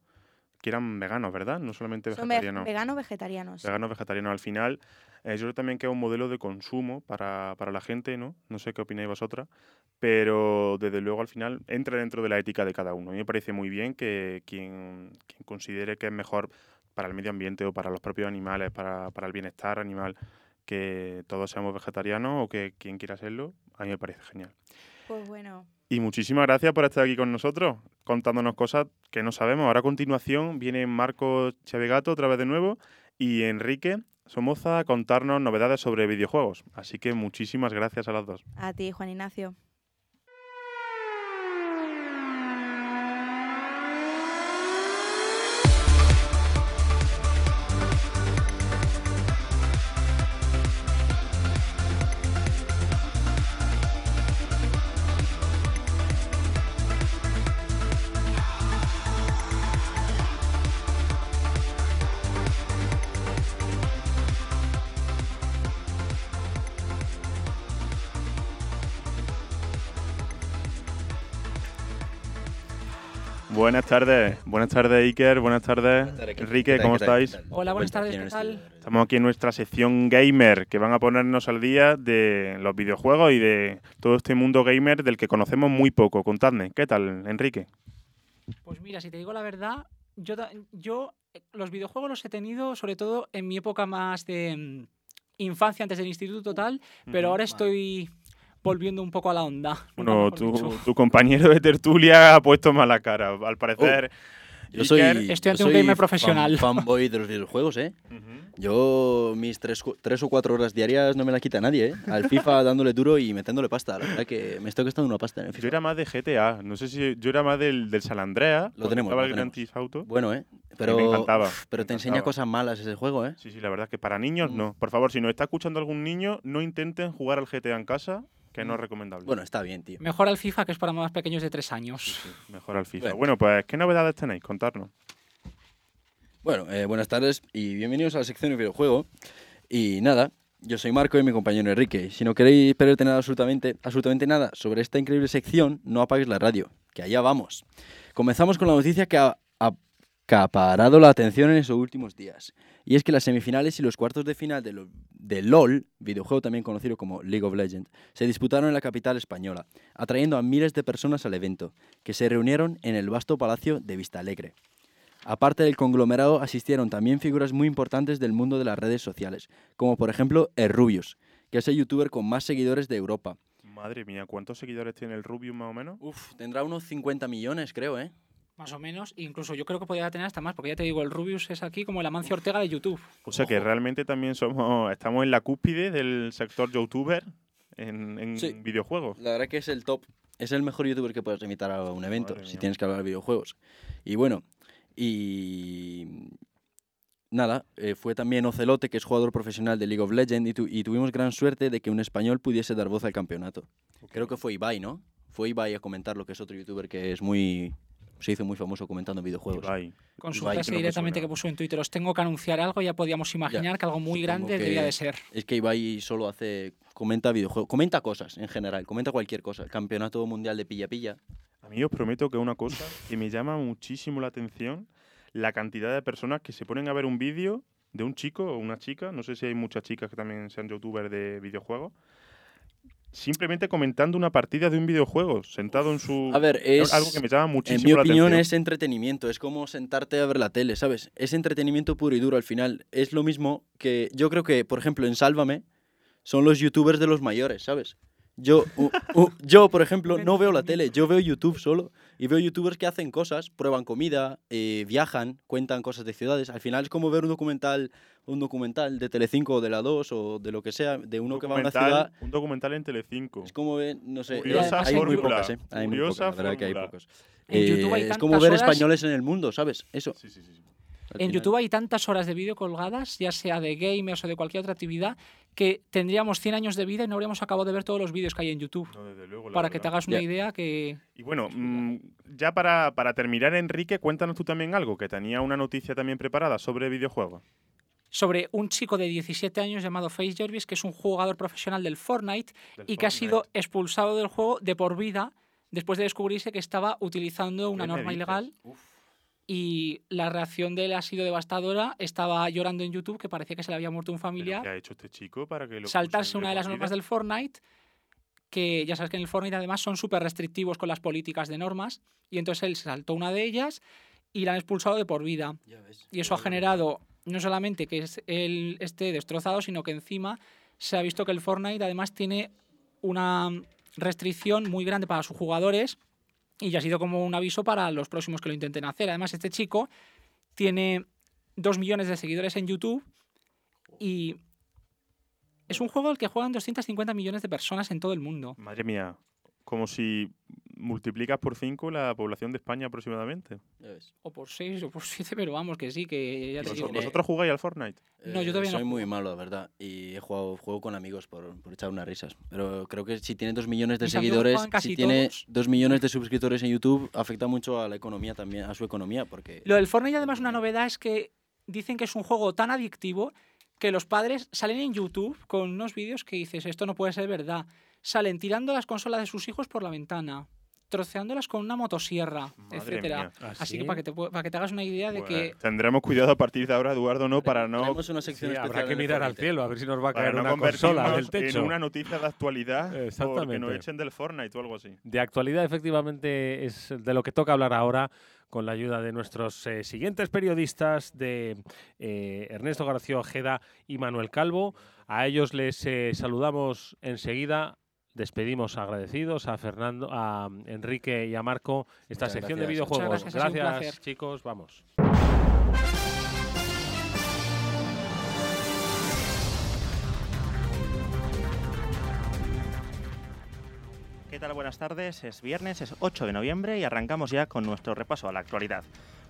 que eran veganos, ¿verdad? No solamente Son ve- vegetarianos. veganos vegetarianos. Veganos, vegetarianos. Al final, eh, yo creo también que es un modelo de consumo para, para la gente, ¿no? No sé qué opináis vosotras, pero desde luego al final entra dentro de la ética de cada uno. A mí me parece muy bien que quien, quien considere que es mejor para el medio ambiente o para los propios animales, para, para el bienestar animal, que todos seamos vegetarianos o que quien quiera serlo, a mí me parece genial. Pues bueno, Y muchísimas gracias por estar aquí con nosotros, contándonos cosas que no sabemos. Ahora a continuación viene Marco Chavegato otra vez de nuevo y Enrique Somoza a contarnos novedades sobre videojuegos. Así que muchísimas gracias a las dos. a ti, Juan Ignacio. Buenas tardes, buenas tardes Iker, buenas tardes Enrique, ¿cómo estáis? Hola, buenas tardes, ¿qué tal? Estamos aquí en nuestra sección gamer, que van a ponernos al día de los videojuegos y de todo este mundo gamer del que conocemos muy poco. Contadme, ¿qué tal, Enrique? Pues mira, si te digo la verdad, yo, yo eh, los videojuegos los he tenido sobre todo en mi época más de mm, infancia, antes del instituto tal, pero ahora estoy volviendo un poco a la onda. Bueno, tu, compañero de tertulia ha puesto mala cara. Al parecer, Yo soy, Iker- Estoy ante yo un soy gamer fan- profesional. fanboy de los videojuegos, ¿eh? Yo mis tres, tres o cuatro horas diarias no me la quita nadie, ¿eh? Al FIFA dándole duro y metiéndole pasta. La verdad que me estoy gastando una pasta en el FIFA. Yo era más de GTA. No sé si yo era más del, del San Andreas. Lo tenemos, estaba lo el tenemos. Theft Auto. Bueno, ¿eh? Pero, me encantaba. pero me te enseña cosas malas ese juego, ¿eh? Sí, sí, la verdad que para niños no. Por favor, si nos está escuchando algún niño, no intenten jugar al GTA en casa, que no es recomendable. Bueno, está bien, tío. Mejor al FIFA, que es para más pequeños de tres años. Mejor al FIFA. Bueno. Bueno, pues, ¿qué novedades tenéis? Contarnos. Bueno, eh, buenas tardes y bienvenidos a la sección de videojuego. Y nada, yo soy Marco y mi compañero Enrique. Si no queréis perderte nada, absolutamente, absolutamente nada sobre esta increíble sección, no apagues la radio, que allá vamos. Comenzamos con la noticia que ha acaparado la atención en estos últimos días. Y es que las semifinales y los cuartos de final de, lo- de LOL, videojuego también conocido como League of Legends, se disputaron en la capital española, atrayendo a miles de personas al evento, que se reunieron en el vasto palacio de Vistalegre. Aparte del conglomerado, asistieron también figuras muy importantes del mundo de las redes sociales, como por ejemplo el Rubius, que es el youtuber con más seguidores de Europa. Madre mía, ¿cuántos seguidores tiene el Rubius más o menos? Uf, tendrá unos 50 millones, creo, ¿eh? Más o menos, incluso yo creo que podría tener hasta más, porque ya te digo, el Rubius es aquí como el Amancio Ortega de YouTube. O sea que realmente también somos, estamos en la cúspide del sector youtuber en, en Sí. videojuegos. La verdad que es el top. Es el mejor youtuber que puedes invitar a un evento, Madre si mía. tienes que hablar de videojuegos. Y bueno, y nada, eh, fue también Ocelote, que es jugador profesional de League of Legends, y, tu- y tuvimos gran suerte de que un español pudiese dar voz al campeonato. Creo que fue Ibai, ¿no? Fue Ibai a comentar lo que es otro youtuber que es muy... se hizo muy famoso comentando videojuegos. Ibai. Con su Ibai, frase que directamente que puso en Twitter, os tengo que anunciar algo, ya podíamos imaginar que algo muy grande que debía de ser. Es que Ibai solo hace... comenta videojuegos, comenta cosas en general, comenta cualquier cosa. Campeonato mundial de pilla-pilla. A mí os prometo que una cosa que me llama muchísimo la atención, la cantidad de personas que se ponen a ver un vídeo de un chico o una chica, no sé si hay muchas chicas que también sean youtubers de videojuegos, simplemente comentando una partida de un videojuego, sentado en su... A ver, es. algo que me llama En muchísimo mi la opinión, es entretenimiento. Es como sentarte a ver la tele, ¿sabes? Es entretenimiento puro y duro al final. Es lo mismo que. Yo creo que, por ejemplo, en Sálvame son los youtubers de los mayores, ¿sabes? Yo, u- u- yo, por ejemplo, no veo la tele, yo veo YouTube solo. Y veo youtubers que hacen cosas, prueban comida, eh, viajan, cuentan cosas de ciudades. Al final es como ver un documental, un documental de Telecinco o de la 2 o de lo que sea, de uno que va a una ciudad. Un documental en Telecinco. Es como ver, no sé, Curiosa hay muy fórmula, pocas, ¿eh? Hay muy pocas, la verdad que hay pocos. En YouTube hay Eh, es como ver horas- españoles en el mundo, ¿sabes? Eso. Al En final. YouTube hay tantas horas de vídeo colgadas, ya sea de gamers o de cualquier otra actividad, que tendríamos 100 años de vida y no habríamos acabado de ver todos los vídeos que hay en YouTube. la para que te hagas una Ya. idea que... Y bueno, mm, ya para, para terminar, Enrique, cuéntanos tú también algo, que tenía una noticia también preparada sobre videojuegos. sobre un chico de 17 años llamado Face Jervis, que es un jugador profesional del Fortnite y que ha sido expulsado del juego de por vida después de descubrirse que estaba utilizando una ¿Qué me norma ilegal. Y la reacción de él ha sido devastadora. Estaba llorando en YouTube, que parecía que se le había muerto un familiar. ¿Qué ha hecho este chico para que lo saltarse una de las normas del Fortnite, que ya sabes que en el Fortnite además son súper restrictivos con las políticas de normas, y entonces él se saltó una de ellas y la han expulsado de por vida. Y eso ha generado no solamente que es- él esté destrozado, sino que encima se ha visto que el Fortnite además tiene una restricción muy grande para sus jugadores y ya ha sido como un aviso para los próximos que lo intenten hacer. Además, este chico tiene dos millones de seguidores en YouTube y es un juego al que juegan 250 millones de personas en todo el mundo. Madre mía, como si multiplicas por 5 la población de España aproximadamente. O por 6 o por 7, pero vamos, que sí, que ya te ¿Vos- digo. ¿Vosotros jugáis al Fortnite? No, yo Eh, todavía no Soy muy malo, la verdad. Y he jugado juego con amigos por, por echar unas risas. Pero creo que si tiene dos millones de Mis seguidores, si tiene todos. dos millones de suscriptores en YouTube, afecta mucho a la economía también, a su economía, porque Lo del Fortnite, además, una novedad es que dicen que es un juego tan adictivo que los padres salen en YouTube con unos vídeos que dices, esto no puede ser verdad. Salen tirando las consolas de sus hijos por la ventana, troceándolas con una motosierra, etcétera. mía. ¿Ah, Así sí? que para que, te, para que te hagas una idea de que Bueno, tendremos cuidado a partir de ahora, Eduardo, ¿no? Para no, Tenemos una sección Sí, habrá que mirar al cielo, a ver si nos va a caer no una consola del techo. en una noticia de actualidad porque Exactamente. nos echen del Fortnite o algo así. De actualidad, efectivamente, es de lo que toca hablar ahora con la ayuda de nuestros eh, siguientes periodistas, de eh, Ernesto García Ojeda y Manuel Calvo. A ellos les eh, saludamos enseguida. Despedimos agradecidos a Fernando, a Enrique y a Marco esta Muchas sección de videojuegos. Muchas gracias, gracias chicos. Vamos. ¿Qué tal? Buenas tardes. Es viernes, es 8 de noviembre y arrancamos ya con nuestro repaso a la actualidad.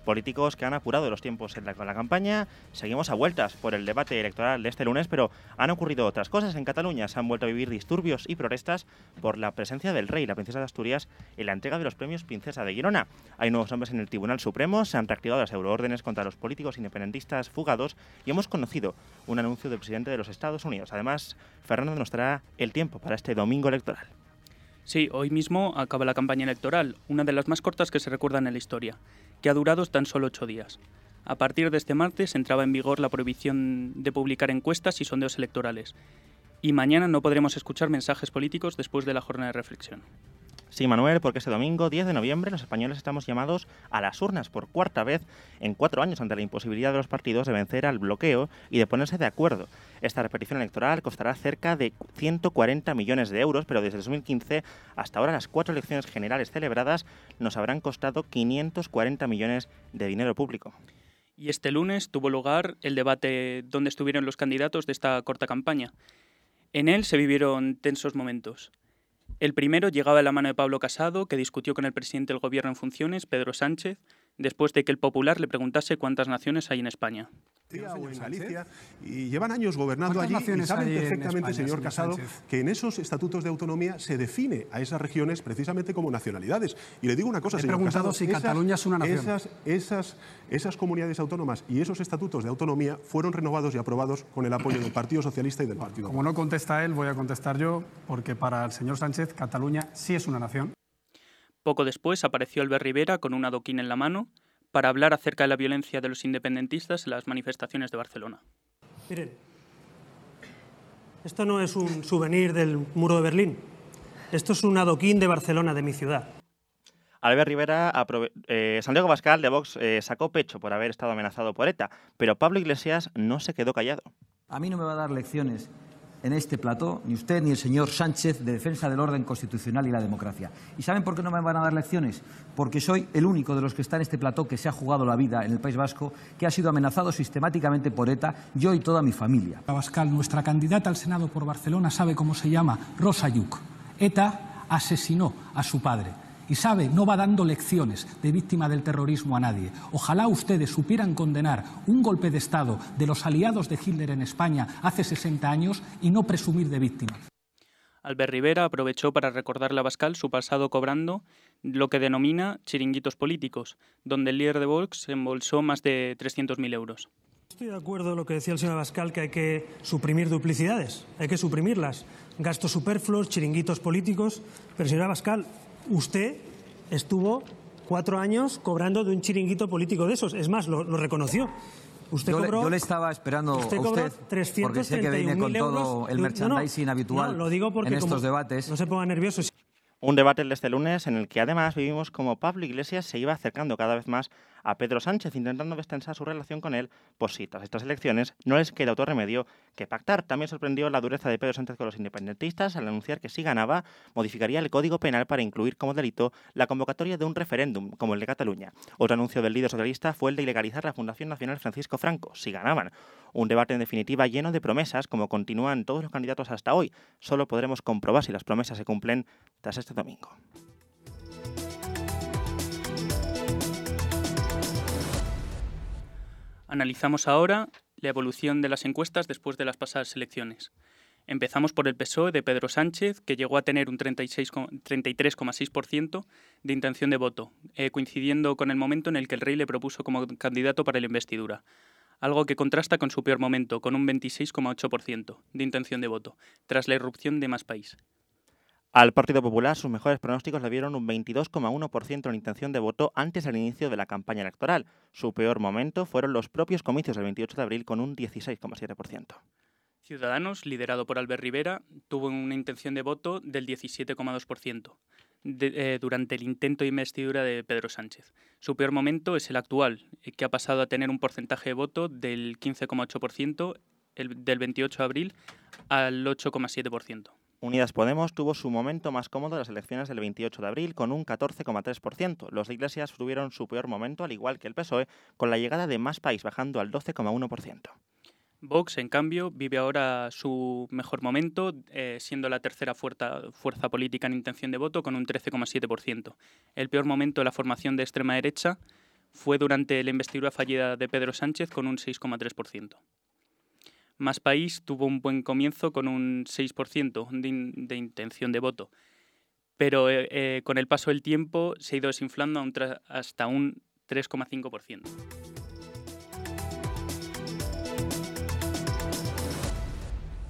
Políticos que han apurado los tiempos en la, con la campaña. Seguimos a vueltas por el debate electoral de este lunes, pero han ocurrido otras cosas. En Cataluña se han vuelto a vivir disturbios y protestas por la presencia del rey y la princesa de Asturias en la entrega de los premios Princesa de Girona. Hay nuevos nombres en el Tribunal Supremo, se han reactivado las euroórdenes contra los políticos independentistas fugados y hemos conocido un anuncio del presidente de los Estados Unidos. Además, Fernando nos traerá el tiempo para este domingo electoral. Sí, hoy mismo acaba la campaña electoral, una de las más cortas que se recuerdan en la historia, que ha durado tan solo ocho días. A partir de este martes entraba en vigor la prohibición de publicar encuestas y sondeos electorales. Y mañana no podremos escuchar mensajes políticos después de la jornada de reflexión. Sí, Manuel, porque este domingo, 10 de noviembre, los españoles estamos llamados a las urnas por cuarta vez en cuatro años ante la imposibilidad de los partidos de vencer al bloqueo y de ponerse de acuerdo. Esta repetición electoral costará cerca de 140 millones de euros, pero desde 2015 hasta ahora las cuatro elecciones generales celebradas nos habrán costado 540 millones de dinero público. Y este lunes tuvo lugar el debate donde estuvieron los candidatos de esta corta campaña. En él se vivieron tensos momentos. El primero llegaba de la mano de Pablo Casado, que discutió con el presidente del gobierno en funciones, Pedro Sánchez, después de que el Popular le preguntase cuántas naciones hay en España. o en Galicia y llevan años gobernando ¿Cuántas allí y saben perfectamente, España, señor señor Casado, Sánchez? que en esos estatutos de autonomía se define a esas regiones precisamente como nacionalidades. Y le digo una cosa, He señor preguntado Casado, si esas- Cataluña es una nación. Esas, esas, esas comunidades autónomas y esos estatutos de autonomía fueron renovados y aprobados con el apoyo del Partido Socialista y del Partido Como no contesta él, voy a contestar yo, porque para el señor Sánchez, Cataluña sí es una nación. Poco después apareció Albert Rivera con un adoquín en la mano para hablar acerca de la violencia de los independentistas en las manifestaciones de Barcelona. Miren, esto no es un souvenir del muro de Berlín. Esto es un adoquín de Barcelona, de mi ciudad. Albert Rivera, aprove- eh, Santiago Bascal de Vox eh, sacó pecho por haber estado amenazado por ETA, pero Pablo Iglesias no se quedó callado. A mí no me va a dar lecciones en este plató, ni usted ni el señor Sánchez, de defensa del orden constitucional y la democracia. ¿Y saben por qué no me van a dar lecciones? Porque soy el único de los que está en este plató que se ha jugado la vida en el País Vasco, que ha sido amenazado sistemáticamente por ETA, yo y toda mi familia. Abascal, nuestra candidata al Senado por Barcelona, sabe cómo se llama Rosa Yuc. ETA asesinó a su padre. Y sabe, no va dando lecciones de víctima del terrorismo a nadie. Ojalá ustedes supieran condenar un golpe de Estado de los aliados de Hitler en España hace 60 años y no presumir de víctimas. Albert Rivera aprovechó para recordarle a Bascal su pasado cobrando lo que denomina chiringuitos políticos, donde el líder de Vox se embolsó más de 300.000 euros. Estoy de acuerdo con lo que decía el señor Abascal, que hay que suprimir duplicidades, hay que suprimirlas. Gastos superfluos, chiringuitos políticos. Pero, señor Abascal, usted estuvo cuatro años cobrando de un chiringuito político de esos. Es más, lo, lo reconoció. Usted yo, le, cobró, yo le estaba esperando usted a cobró usted porque sé que viene con 331.000 todo euros el de un- no, no, merchandising habitual no, lo digo porque en estos debates. No se ponga nervioso. Un debate el de este lunes en el que además vivimos como Pablo Iglesias se iba acercando cada vez más a Pedro Sánchez, intentando destensar su relación con él, por si tras estas elecciones no les queda otro remedio que pactar. También sorprendió la dureza de Pedro Sánchez con los independentistas al anunciar que si ganaba, modificaría el Código Penal para incluir como delito la convocatoria de un referéndum, como el de Cataluña. Otro anuncio del líder socialista fue el de ilegalizar la Fundación Nacional Francisco Franco, si ganaban. Un debate en definitiva lleno de promesas, como continúan todos los candidatos hasta hoy. Solo podremos comprobar si las promesas se cumplen tras este domingo. Analizamos ahora la evolución de las encuestas después de las pasadas elecciones. Empezamos por el PSOE de Pedro Sánchez, que llegó a tener un 36 co- 33,6% de intención de voto, eh, coincidiendo con el momento en el que el rey le propuso como candidato para la investidura. Algo que contrasta con su peor momento, con un 26,8% de intención de voto, tras la irrupción de Más País. Al Partido Popular sus mejores pronósticos le dieron un 22,1% en intención de voto antes del inicio de la campaña electoral. Su peor momento fueron los propios comicios del 28 de abril con un 16,7%. Ciudadanos, liderado por Albert Rivera, tuvo una intención de voto del 17,2% de- eh, durante el intento de investidura de Pedro Sánchez. Su peor momento es el actual, eh, que ha pasado a tener un porcentaje de voto del 15,8% el- del 28 de abril al 8,7%. Unidas Podemos tuvo su momento más cómodo en las elecciones del 28 de abril con un 14,3%. Los de Iglesias tuvieron su peor momento, al igual que el PSOE, con la llegada de Más País bajando al 12,1%. Vox, en cambio, vive ahora su mejor momento, eh, siendo la tercera fuerza, fuerza política en intención de voto con un 13,7%. El peor momento de la formación de extrema derecha fue durante la investidura fallida de Pedro Sánchez con un 6,3%. Más País tuvo un buen comienzo con un 6% de, in- de intención de voto, pero eh, eh, con el paso del tiempo se ha ido desinflando hasta un 3,5%.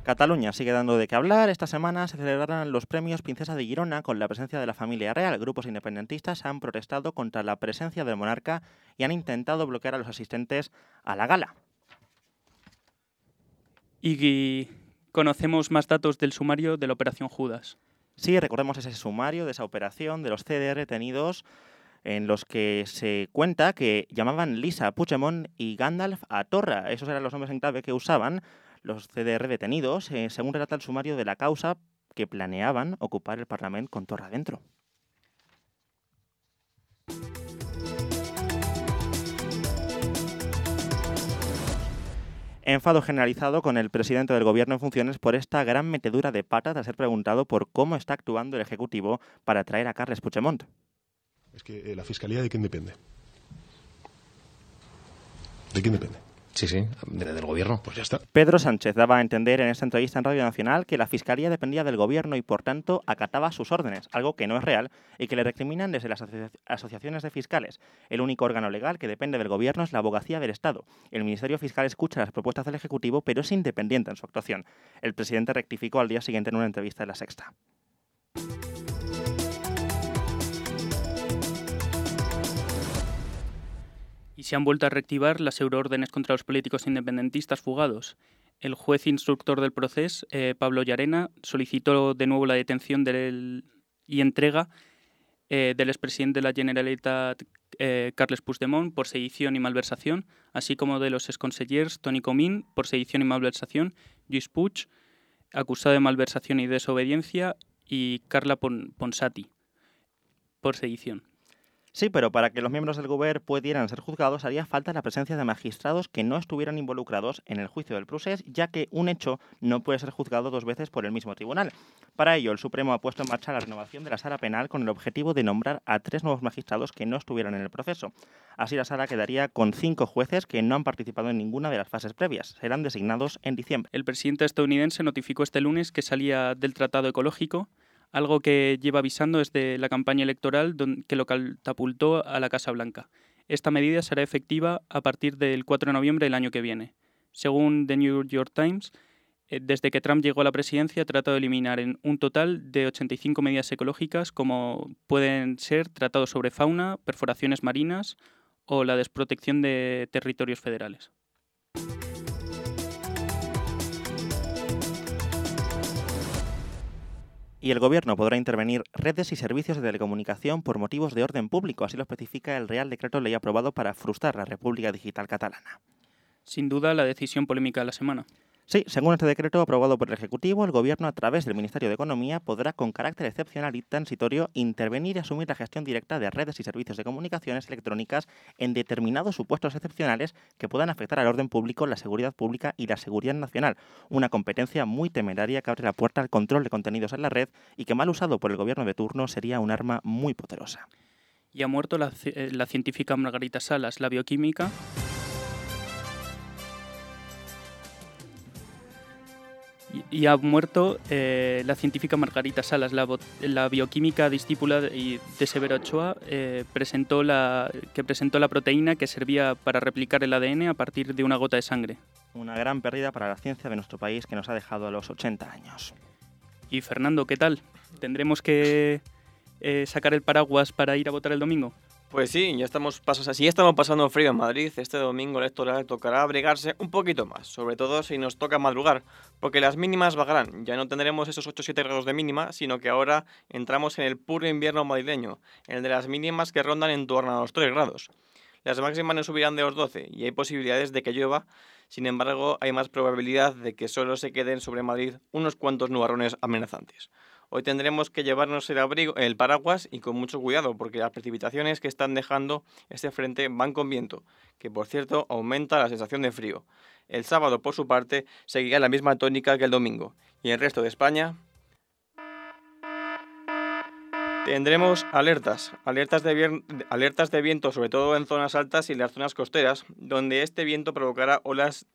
Cataluña sigue dando de qué hablar. Esta semana se celebrarán los premios Princesa de Girona con la presencia de la familia real. Grupos independentistas han protestado contra la presencia del monarca y han intentado bloquear a los asistentes a la gala. Y conocemos más datos del sumario de la Operación Judas. Sí, recordemos ese sumario de esa operación de los CDR detenidos en los que se cuenta que llamaban Lisa a y Gandalf a Torra. Esos eran los nombres en clave que usaban los CDR detenidos, eh, según relata el sumario de la causa que planeaban ocupar el Parlamento con Torra dentro. Enfado generalizado con el presidente del gobierno en funciones por esta gran metedura de pata tras ser preguntado por cómo está actuando el Ejecutivo para traer a Carles Puigdemont. Es que eh, la fiscalía de quién depende. ¿De quién depende? Sí, sí, de- del gobierno, pues ya está. Pedro Sánchez daba a entender en esta entrevista en Radio Nacional que la Fiscalía dependía del Gobierno y, por tanto, acataba sus órdenes, algo que no es real y que le recriminan desde las asocia- asociaciones de fiscales. El único órgano legal que depende del Gobierno es la Abogacía del Estado. El Ministerio Fiscal escucha las propuestas del Ejecutivo, pero es independiente en su actuación. El presidente rectificó al día siguiente en una entrevista en La Sexta. Y se han vuelto a reactivar las euroórdenes contra los políticos independentistas fugados. El juez instructor del proceso, eh, Pablo Llarena, solicitó de nuevo la detención y entrega eh, del expresidente de la Generalitat, eh, Carles Puigdemont, por sedición y malversación, así como de los exconsellers Toni Comín, por sedición y malversación, Lluís Puig, acusado de malversación y desobediencia, y Carla Pon- Ponsati, por sedición. Sí, pero para que los miembros del Gobierno pudieran ser juzgados haría falta la presencia de magistrados que no estuvieran involucrados en el juicio del procés, ya que un hecho no puede ser juzgado dos veces por el mismo tribunal. Para ello, el Supremo ha puesto en marcha la renovación de la sala penal con el objetivo de nombrar a tres nuevos magistrados que no estuvieran en el proceso. Así la sala quedaría con cinco jueces que no han participado en ninguna de las fases previas. Serán designados en diciembre. El presidente estadounidense notificó este lunes que salía del Tratado Ecológico, algo que lleva avisando desde la campaña electoral que lo catapultó a la Casa Blanca. Esta medida será efectiva a partir del 4 de noviembre del año que viene. Según The New York Times, eh, desde que Trump llegó a la presidencia ha tratado de eliminar en un total de 85 medidas ecológicas como pueden ser tratados sobre fauna, perforaciones marinas o la desprotección de territorios federales. Y el Gobierno podrá intervenir redes y servicios de telecomunicación por motivos de orden público, así lo especifica el Real Decreto Ley aprobado para frustrar la República Digital Catalana. Sin duda, la decisión polémica de la semana. Sí, según este decreto aprobado por el Ejecutivo, el Gobierno, a través del Ministerio de Economía, podrá, con carácter excepcional y transitorio, intervenir y asumir la gestión directa de redes y servicios de comunicaciones electrónicas en determinados supuestos excepcionales que puedan afectar al orden público, la seguridad pública y la seguridad nacional. Una competencia muy temeraria que abre la puerta al control de contenidos en la red y que, mal usado por el Gobierno de turno, sería un arma muy poderosa. Y ha muerto la, eh, científica Margarita Salas, la bioquímica. Y, ha muerto eh, la científica Margarita Salas, la, la bioquímica discípula de, de Severo Ochoa, eh, presentó la, que presentó la proteína que servía para replicar el ADN a partir de una gota de sangre. Una gran pérdida para la ciencia de nuestro país que nos ha dejado a los 80 años. Y Fernando, ¿qué tal? ¿Tendremos que eh, sacar el paraguas para ir a votar el domingo? Pues sí, ya estamos pasos así. Ya estamos pasando frío en Madrid. Este domingo electoral tocará abrigarse un poquito más, sobre todo si nos toca madrugar, porque las mínimas bajarán. Ya no tendremos esos 8 o 7 grados de mínima, sino que ahora entramos en el puro invierno madrileño, el de las mínimas que rondan en torno a los 3 grados. Las máximas no subirán de los 12 y hay posibilidades de que llueva, sin embargo, hay más probabilidad de que solo se queden sobre Madrid unos cuantos nubarrones amenazantes. Hoy tendremos que llevarnos el abrigo, el paraguas y con mucho cuidado, porque las precipitaciones que están dejando este frente van con viento, que por cierto aumenta la sensación de frío. El sábado, por su parte, seguirá la misma tónica que el domingo, y el resto de España Tendremos alertas, alertas de, alertas de viento, sobre todo en zonas altas y en las zonas costeras, donde este viento provocará olas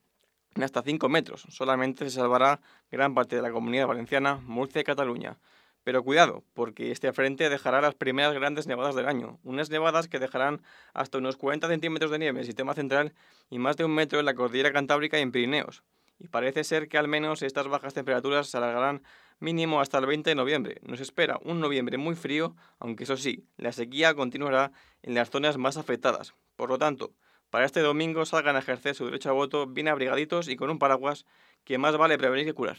de hasta 5 metros. Solamente se salvará gran parte de la comunidad valenciana, Murcia y Cataluña. Pero cuidado, porque este frente dejará las primeras grandes nevadas del año. Unas nevadas que dejarán hasta unos 40 centímetros de nieve en el sistema central y más de un metro en la cordillera cantábrica y en Pirineos. Y parece ser que al menos estas bajas temperaturas se alargarán mínimo hasta el 20 de noviembre. Nos espera un noviembre muy frío, aunque eso sí, la sequía continuará en las zonas más afectadas. Por lo tanto, para este domingo salgan a ejercer su derecho a voto bien abrigaditos y con un paraguas que más vale prevenir que curar.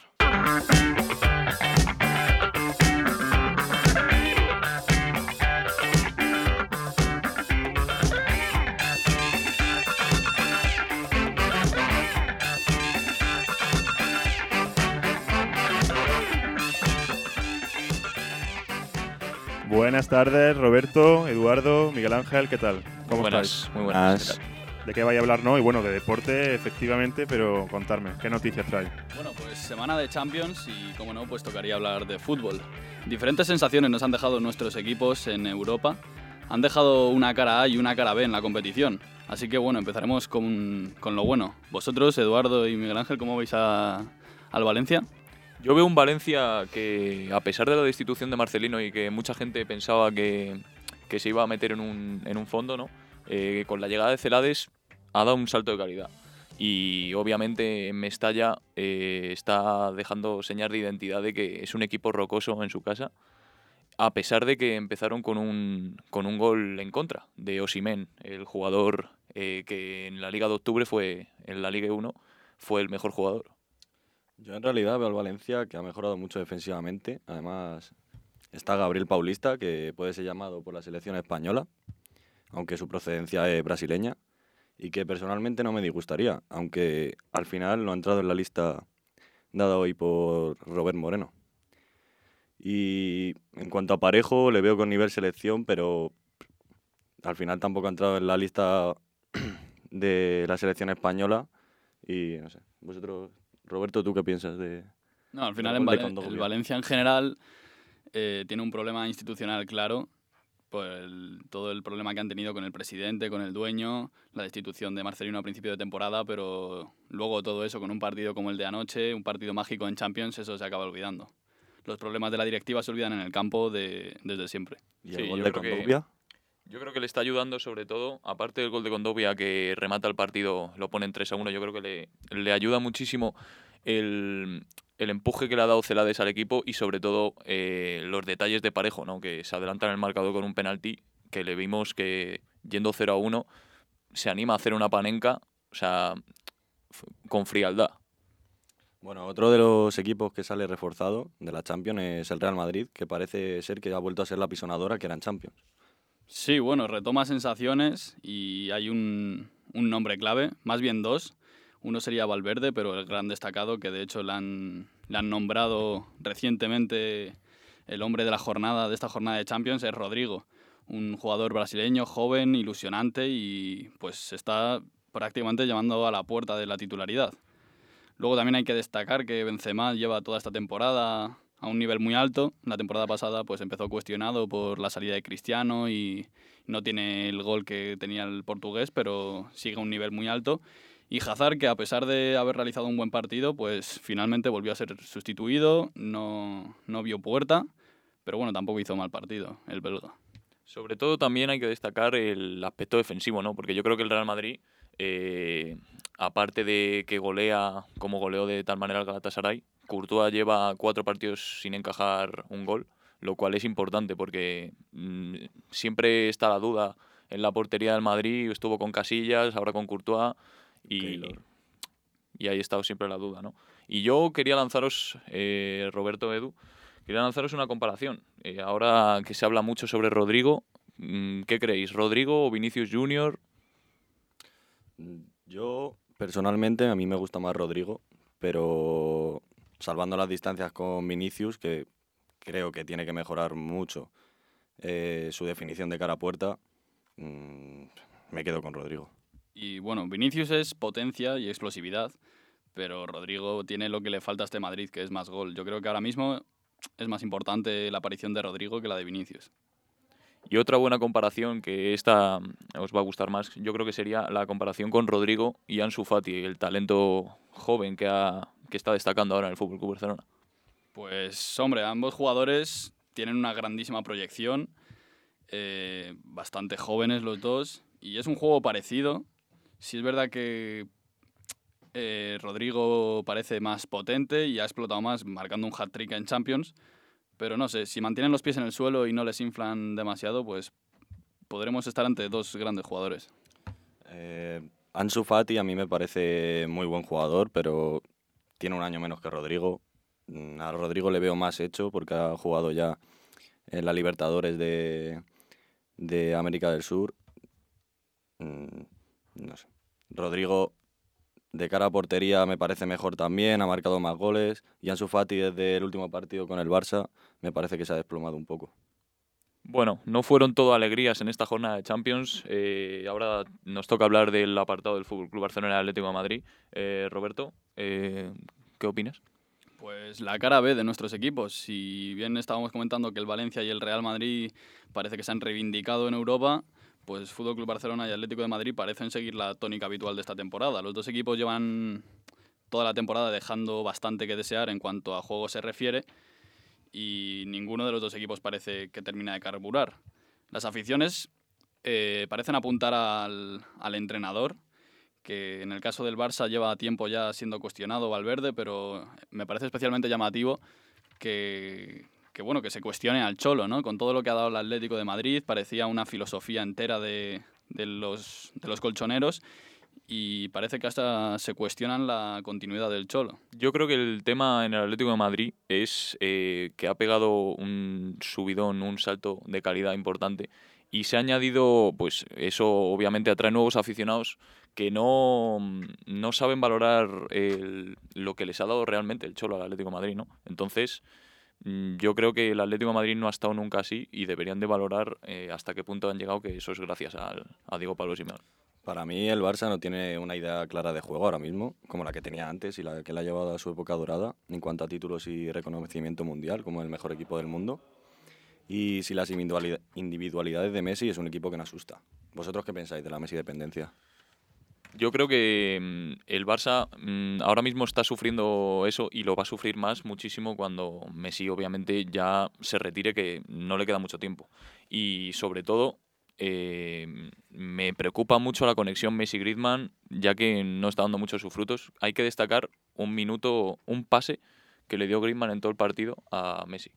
Buenas tardes, Roberto, Eduardo, Miguel Ángel, ¿qué tal? ¿Cómo muy buenas, estáis? Muy buenas. buenas. ¿De qué vaya a hablar, no? Y bueno, de deporte, efectivamente, pero contarme, ¿qué noticias trae? Bueno, pues semana de Champions y, como no, pues tocaría hablar de fútbol. Diferentes sensaciones nos han dejado nuestros equipos en Europa. Han dejado una cara A y una cara B en la competición. Así que, bueno, empezaremos con, con lo bueno. Vosotros, Eduardo y Miguel Ángel, ¿cómo veis a, al Valencia? Yo veo un Valencia que, a pesar de la destitución de Marcelino y que mucha gente pensaba que, que se iba a meter en un, en un fondo, ¿no? Eh, con la llegada de Celades ha dado un salto de calidad. Y obviamente en Mestalla eh, está dejando señal de identidad de que es un equipo rocoso en su casa, a pesar de que empezaron con un, con un gol en contra de Osimen, el jugador eh, que en la Liga de Octubre fue, en la Liga 1, fue el mejor jugador. Yo en realidad veo al Valencia que ha mejorado mucho defensivamente. Además, está Gabriel Paulista, que puede ser llamado por la selección española, aunque su procedencia es brasileña, y que personalmente no me disgustaría, aunque al final no ha entrado en la lista dada hoy por Robert Moreno. Y en cuanto a Parejo, le veo con nivel selección, pero al final tampoco ha entrado en la lista de la selección española. Y no sé, vosotros, Roberto, ¿tú qué piensas de.? No, al final en el Valencia en general eh, tiene un problema institucional claro por el- todo el problema que han tenido con el presidente, con el dueño, la destitución de Marcelino a principio de temporada, pero luego todo eso con un partido como el de anoche, un partido mágico en Champions, eso se acaba olvidando. Los problemas de la directiva se olvidan en el campo de- desde siempre. ¿Y el Sí, gol yo de creo que- Condovia? Yo creo que le está ayudando sobre todo, aparte del gol de Condovia que remata el partido, lo pone en 3 a 1, yo creo que le, le ayuda muchísimo el, el empuje que le ha dado Celades al equipo y sobre todo eh, los detalles de Parejo, ¿no? que se adelanta en el marcador con un penalti, que le vimos que yendo 0 a 1 se anima a hacer una panenca, o sea, con frialdad. Bueno, otro de los equipos que sale reforzado de la Champions es el Real Madrid, que parece ser que ha vuelto a ser la pisonadora que era en Champions. Sí, bueno, retoma sensaciones y hay un, un nombre clave, más bien dos. Uno sería Valverde, pero el gran destacado, que de hecho le han, nombrado recientemente el hombre de la jornada, de esta jornada de Champions, es Rodrigo. Un jugador brasileño, joven, ilusionante y pues está prácticamente llamando a la puerta de la titularidad. Luego también hay que destacar que Benzema lleva toda esta temporada a un nivel muy alto. La temporada pasada pues empezó cuestionado por la salida de Cristiano y no tiene el gol que tenía el portugués, pero sigue a un nivel muy alto. Y Hazard, que a pesar de haber realizado un buen partido, pues finalmente volvió a ser sustituido, no, no vio puerta, pero bueno, tampoco hizo mal partido el belga. Sobre todo también hay que destacar el aspecto defensivo, ¿no? Porque yo creo que el Real Madrid, eh, aparte de que golea como goleó de tal manera el Galatasaray, Courtois lleva cuatro partidos sin encajar un gol, lo cual es importante porque mm, siempre está la duda en la portería del Madrid, estuvo con Casillas, ahora con Courtois y, y ahí ha estado siempre la duda, ¿no? Y yo quería lanzaros, eh, Roberto Edu, quería lanzaros una comparación. Eh, ahora que se habla mucho sobre Rodrigo, mm, ¿qué creéis? ¿Rodrigo o Vinicius Junior? Yo, personalmente, a mí me gusta más Rodrigo, pero salvando las distancias con Vinicius, que creo que tiene que mejorar mucho eh, su definición de cara a puerta, mm, me quedo con Rodrigo. Y bueno, Vinicius es potencia y explosividad, pero Rodrigo tiene lo que le falta a este Madrid, que es más gol. Yo creo que ahora mismo es más importante la aparición de Rodrigo que la de Vinicius. Y otra buena comparación, que esta mm, os va a gustar más, yo creo que sería la comparación con Rodrigo y Ansu Fati, el talento joven que, ha, que está destacando ahora en el Fútbol Club Barcelona. Pues hombre, ambos jugadores tienen una grandísima proyección, eh, bastante jóvenes los dos, y es un juego parecido. Sí es verdad que eh, Rodrigo parece más potente y ha explotado más marcando un hat-trick en Champions, pero no sé, si mantienen los pies en el suelo y no les inflan demasiado, pues podremos estar ante dos grandes jugadores. Eh, Ansu Fati a mí me parece muy buen jugador, pero tiene un año menos que Rodrigo. Mm, A Rodrigo le veo más hecho porque ha jugado ya en la Libertadores de, de América del Sur. No sé. Rodrigo, de cara a portería, me parece mejor también, ha marcado más goles. Y Ansu Fati, desde el último partido con el Barça, me parece que se ha desplomado un poco. Bueno, no fueron todo alegrías en esta jornada de Champions. Eh, ahora nos toca hablar del apartado del Fútbol Club Barcelona y Atlético de Madrid. Eh, Roberto, eh, ¿qué opinas? Pues la cara B de nuestros equipos. Si bien estábamos comentando que el Valencia y el Real Madrid parece que se han reivindicado en Europa, pues Fútbol Club Barcelona y Atlético de Madrid parecen seguir la tónica habitual de esta temporada. Los dos equipos llevan toda la temporada dejando bastante que desear en cuanto a juego se refiere y ninguno de los dos equipos parece que termina de carburar. Las aficiones eh, parecen apuntar al, al entrenador, que en el caso del Barça lleva tiempo ya siendo cuestionado Valverde, pero me parece especialmente llamativo que, que, bueno, que se cuestione al Cholo, ¿no? Con todo lo que ha dado el Atlético de Madrid, parecía una filosofía entera de, de, los, de los colchoneros y parece que hasta se cuestionan la continuidad del Cholo. Yo creo que el tema en el Atlético de Madrid es eh, que ha pegado un subidón, un salto de calidad importante y se ha añadido, pues eso obviamente atrae nuevos aficionados que no, no saben valorar lo que les ha dado realmente el Cholo al Atlético de Madrid, ¿no? Entonces, yo creo que el Atlético de Madrid no ha estado nunca así y deberían de valorar eh, hasta qué punto han llegado, que eso es gracias al, a Diego Pablo Simeone. Para mí el Barça no tiene una idea clara de juego ahora mismo, como la que tenía antes y la que le ha llevado a su época dorada en cuanto a títulos y reconocimiento mundial como el mejor equipo del mundo. Y si las individualidades de Messi es un equipo que me asusta. ¿Vosotros qué pensáis de la Messi dependencia? Yo creo que mm, el Barça mm, ahora mismo está sufriendo eso y lo va a sufrir más muchísimo cuando Messi obviamente ya se retire, que no le queda mucho tiempo. Y sobre todo eh, me preocupa mucho la conexión Messi-Griezmann, ya que no está dando mucho sus frutos. Hay que destacar un minuto, un pase que le dio Griezmann en todo el partido a Messi.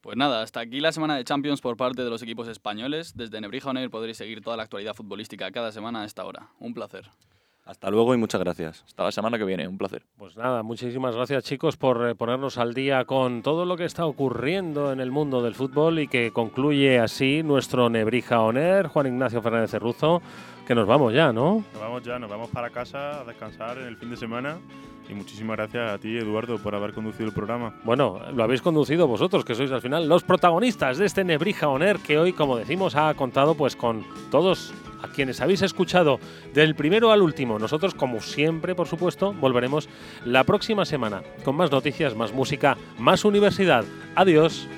Pues nada, hasta aquí la semana de Champions por parte de los equipos españoles. Desde Nebrija Oner podréis seguir toda la actualidad futbolística cada semana a esta hora. Un placer. Hasta luego y muchas gracias. Hasta la semana que viene, un placer. Pues nada, muchísimas gracias chicos por eh, ponernos al día con todo lo que está ocurriendo en el mundo del fútbol y que concluye así nuestro Nebrija Oner, Juan Ignacio Fernández Cerruzo, que nos vamos ya, ¿no? Nos vamos ya, nos vamos para casa a descansar en el fin de semana. Y muchísimas gracias a ti, Eduardo, por haber conducido el programa. Bueno, lo habéis conducido vosotros, que sois al final los protagonistas de este Nebrija Oner, que hoy, como decimos, ha contado pues con todos a quienes habéis escuchado del primero al último. Nosotros, como siempre, por supuesto, volveremos la próxima semana con más noticias, más música, más universidad. Adiós.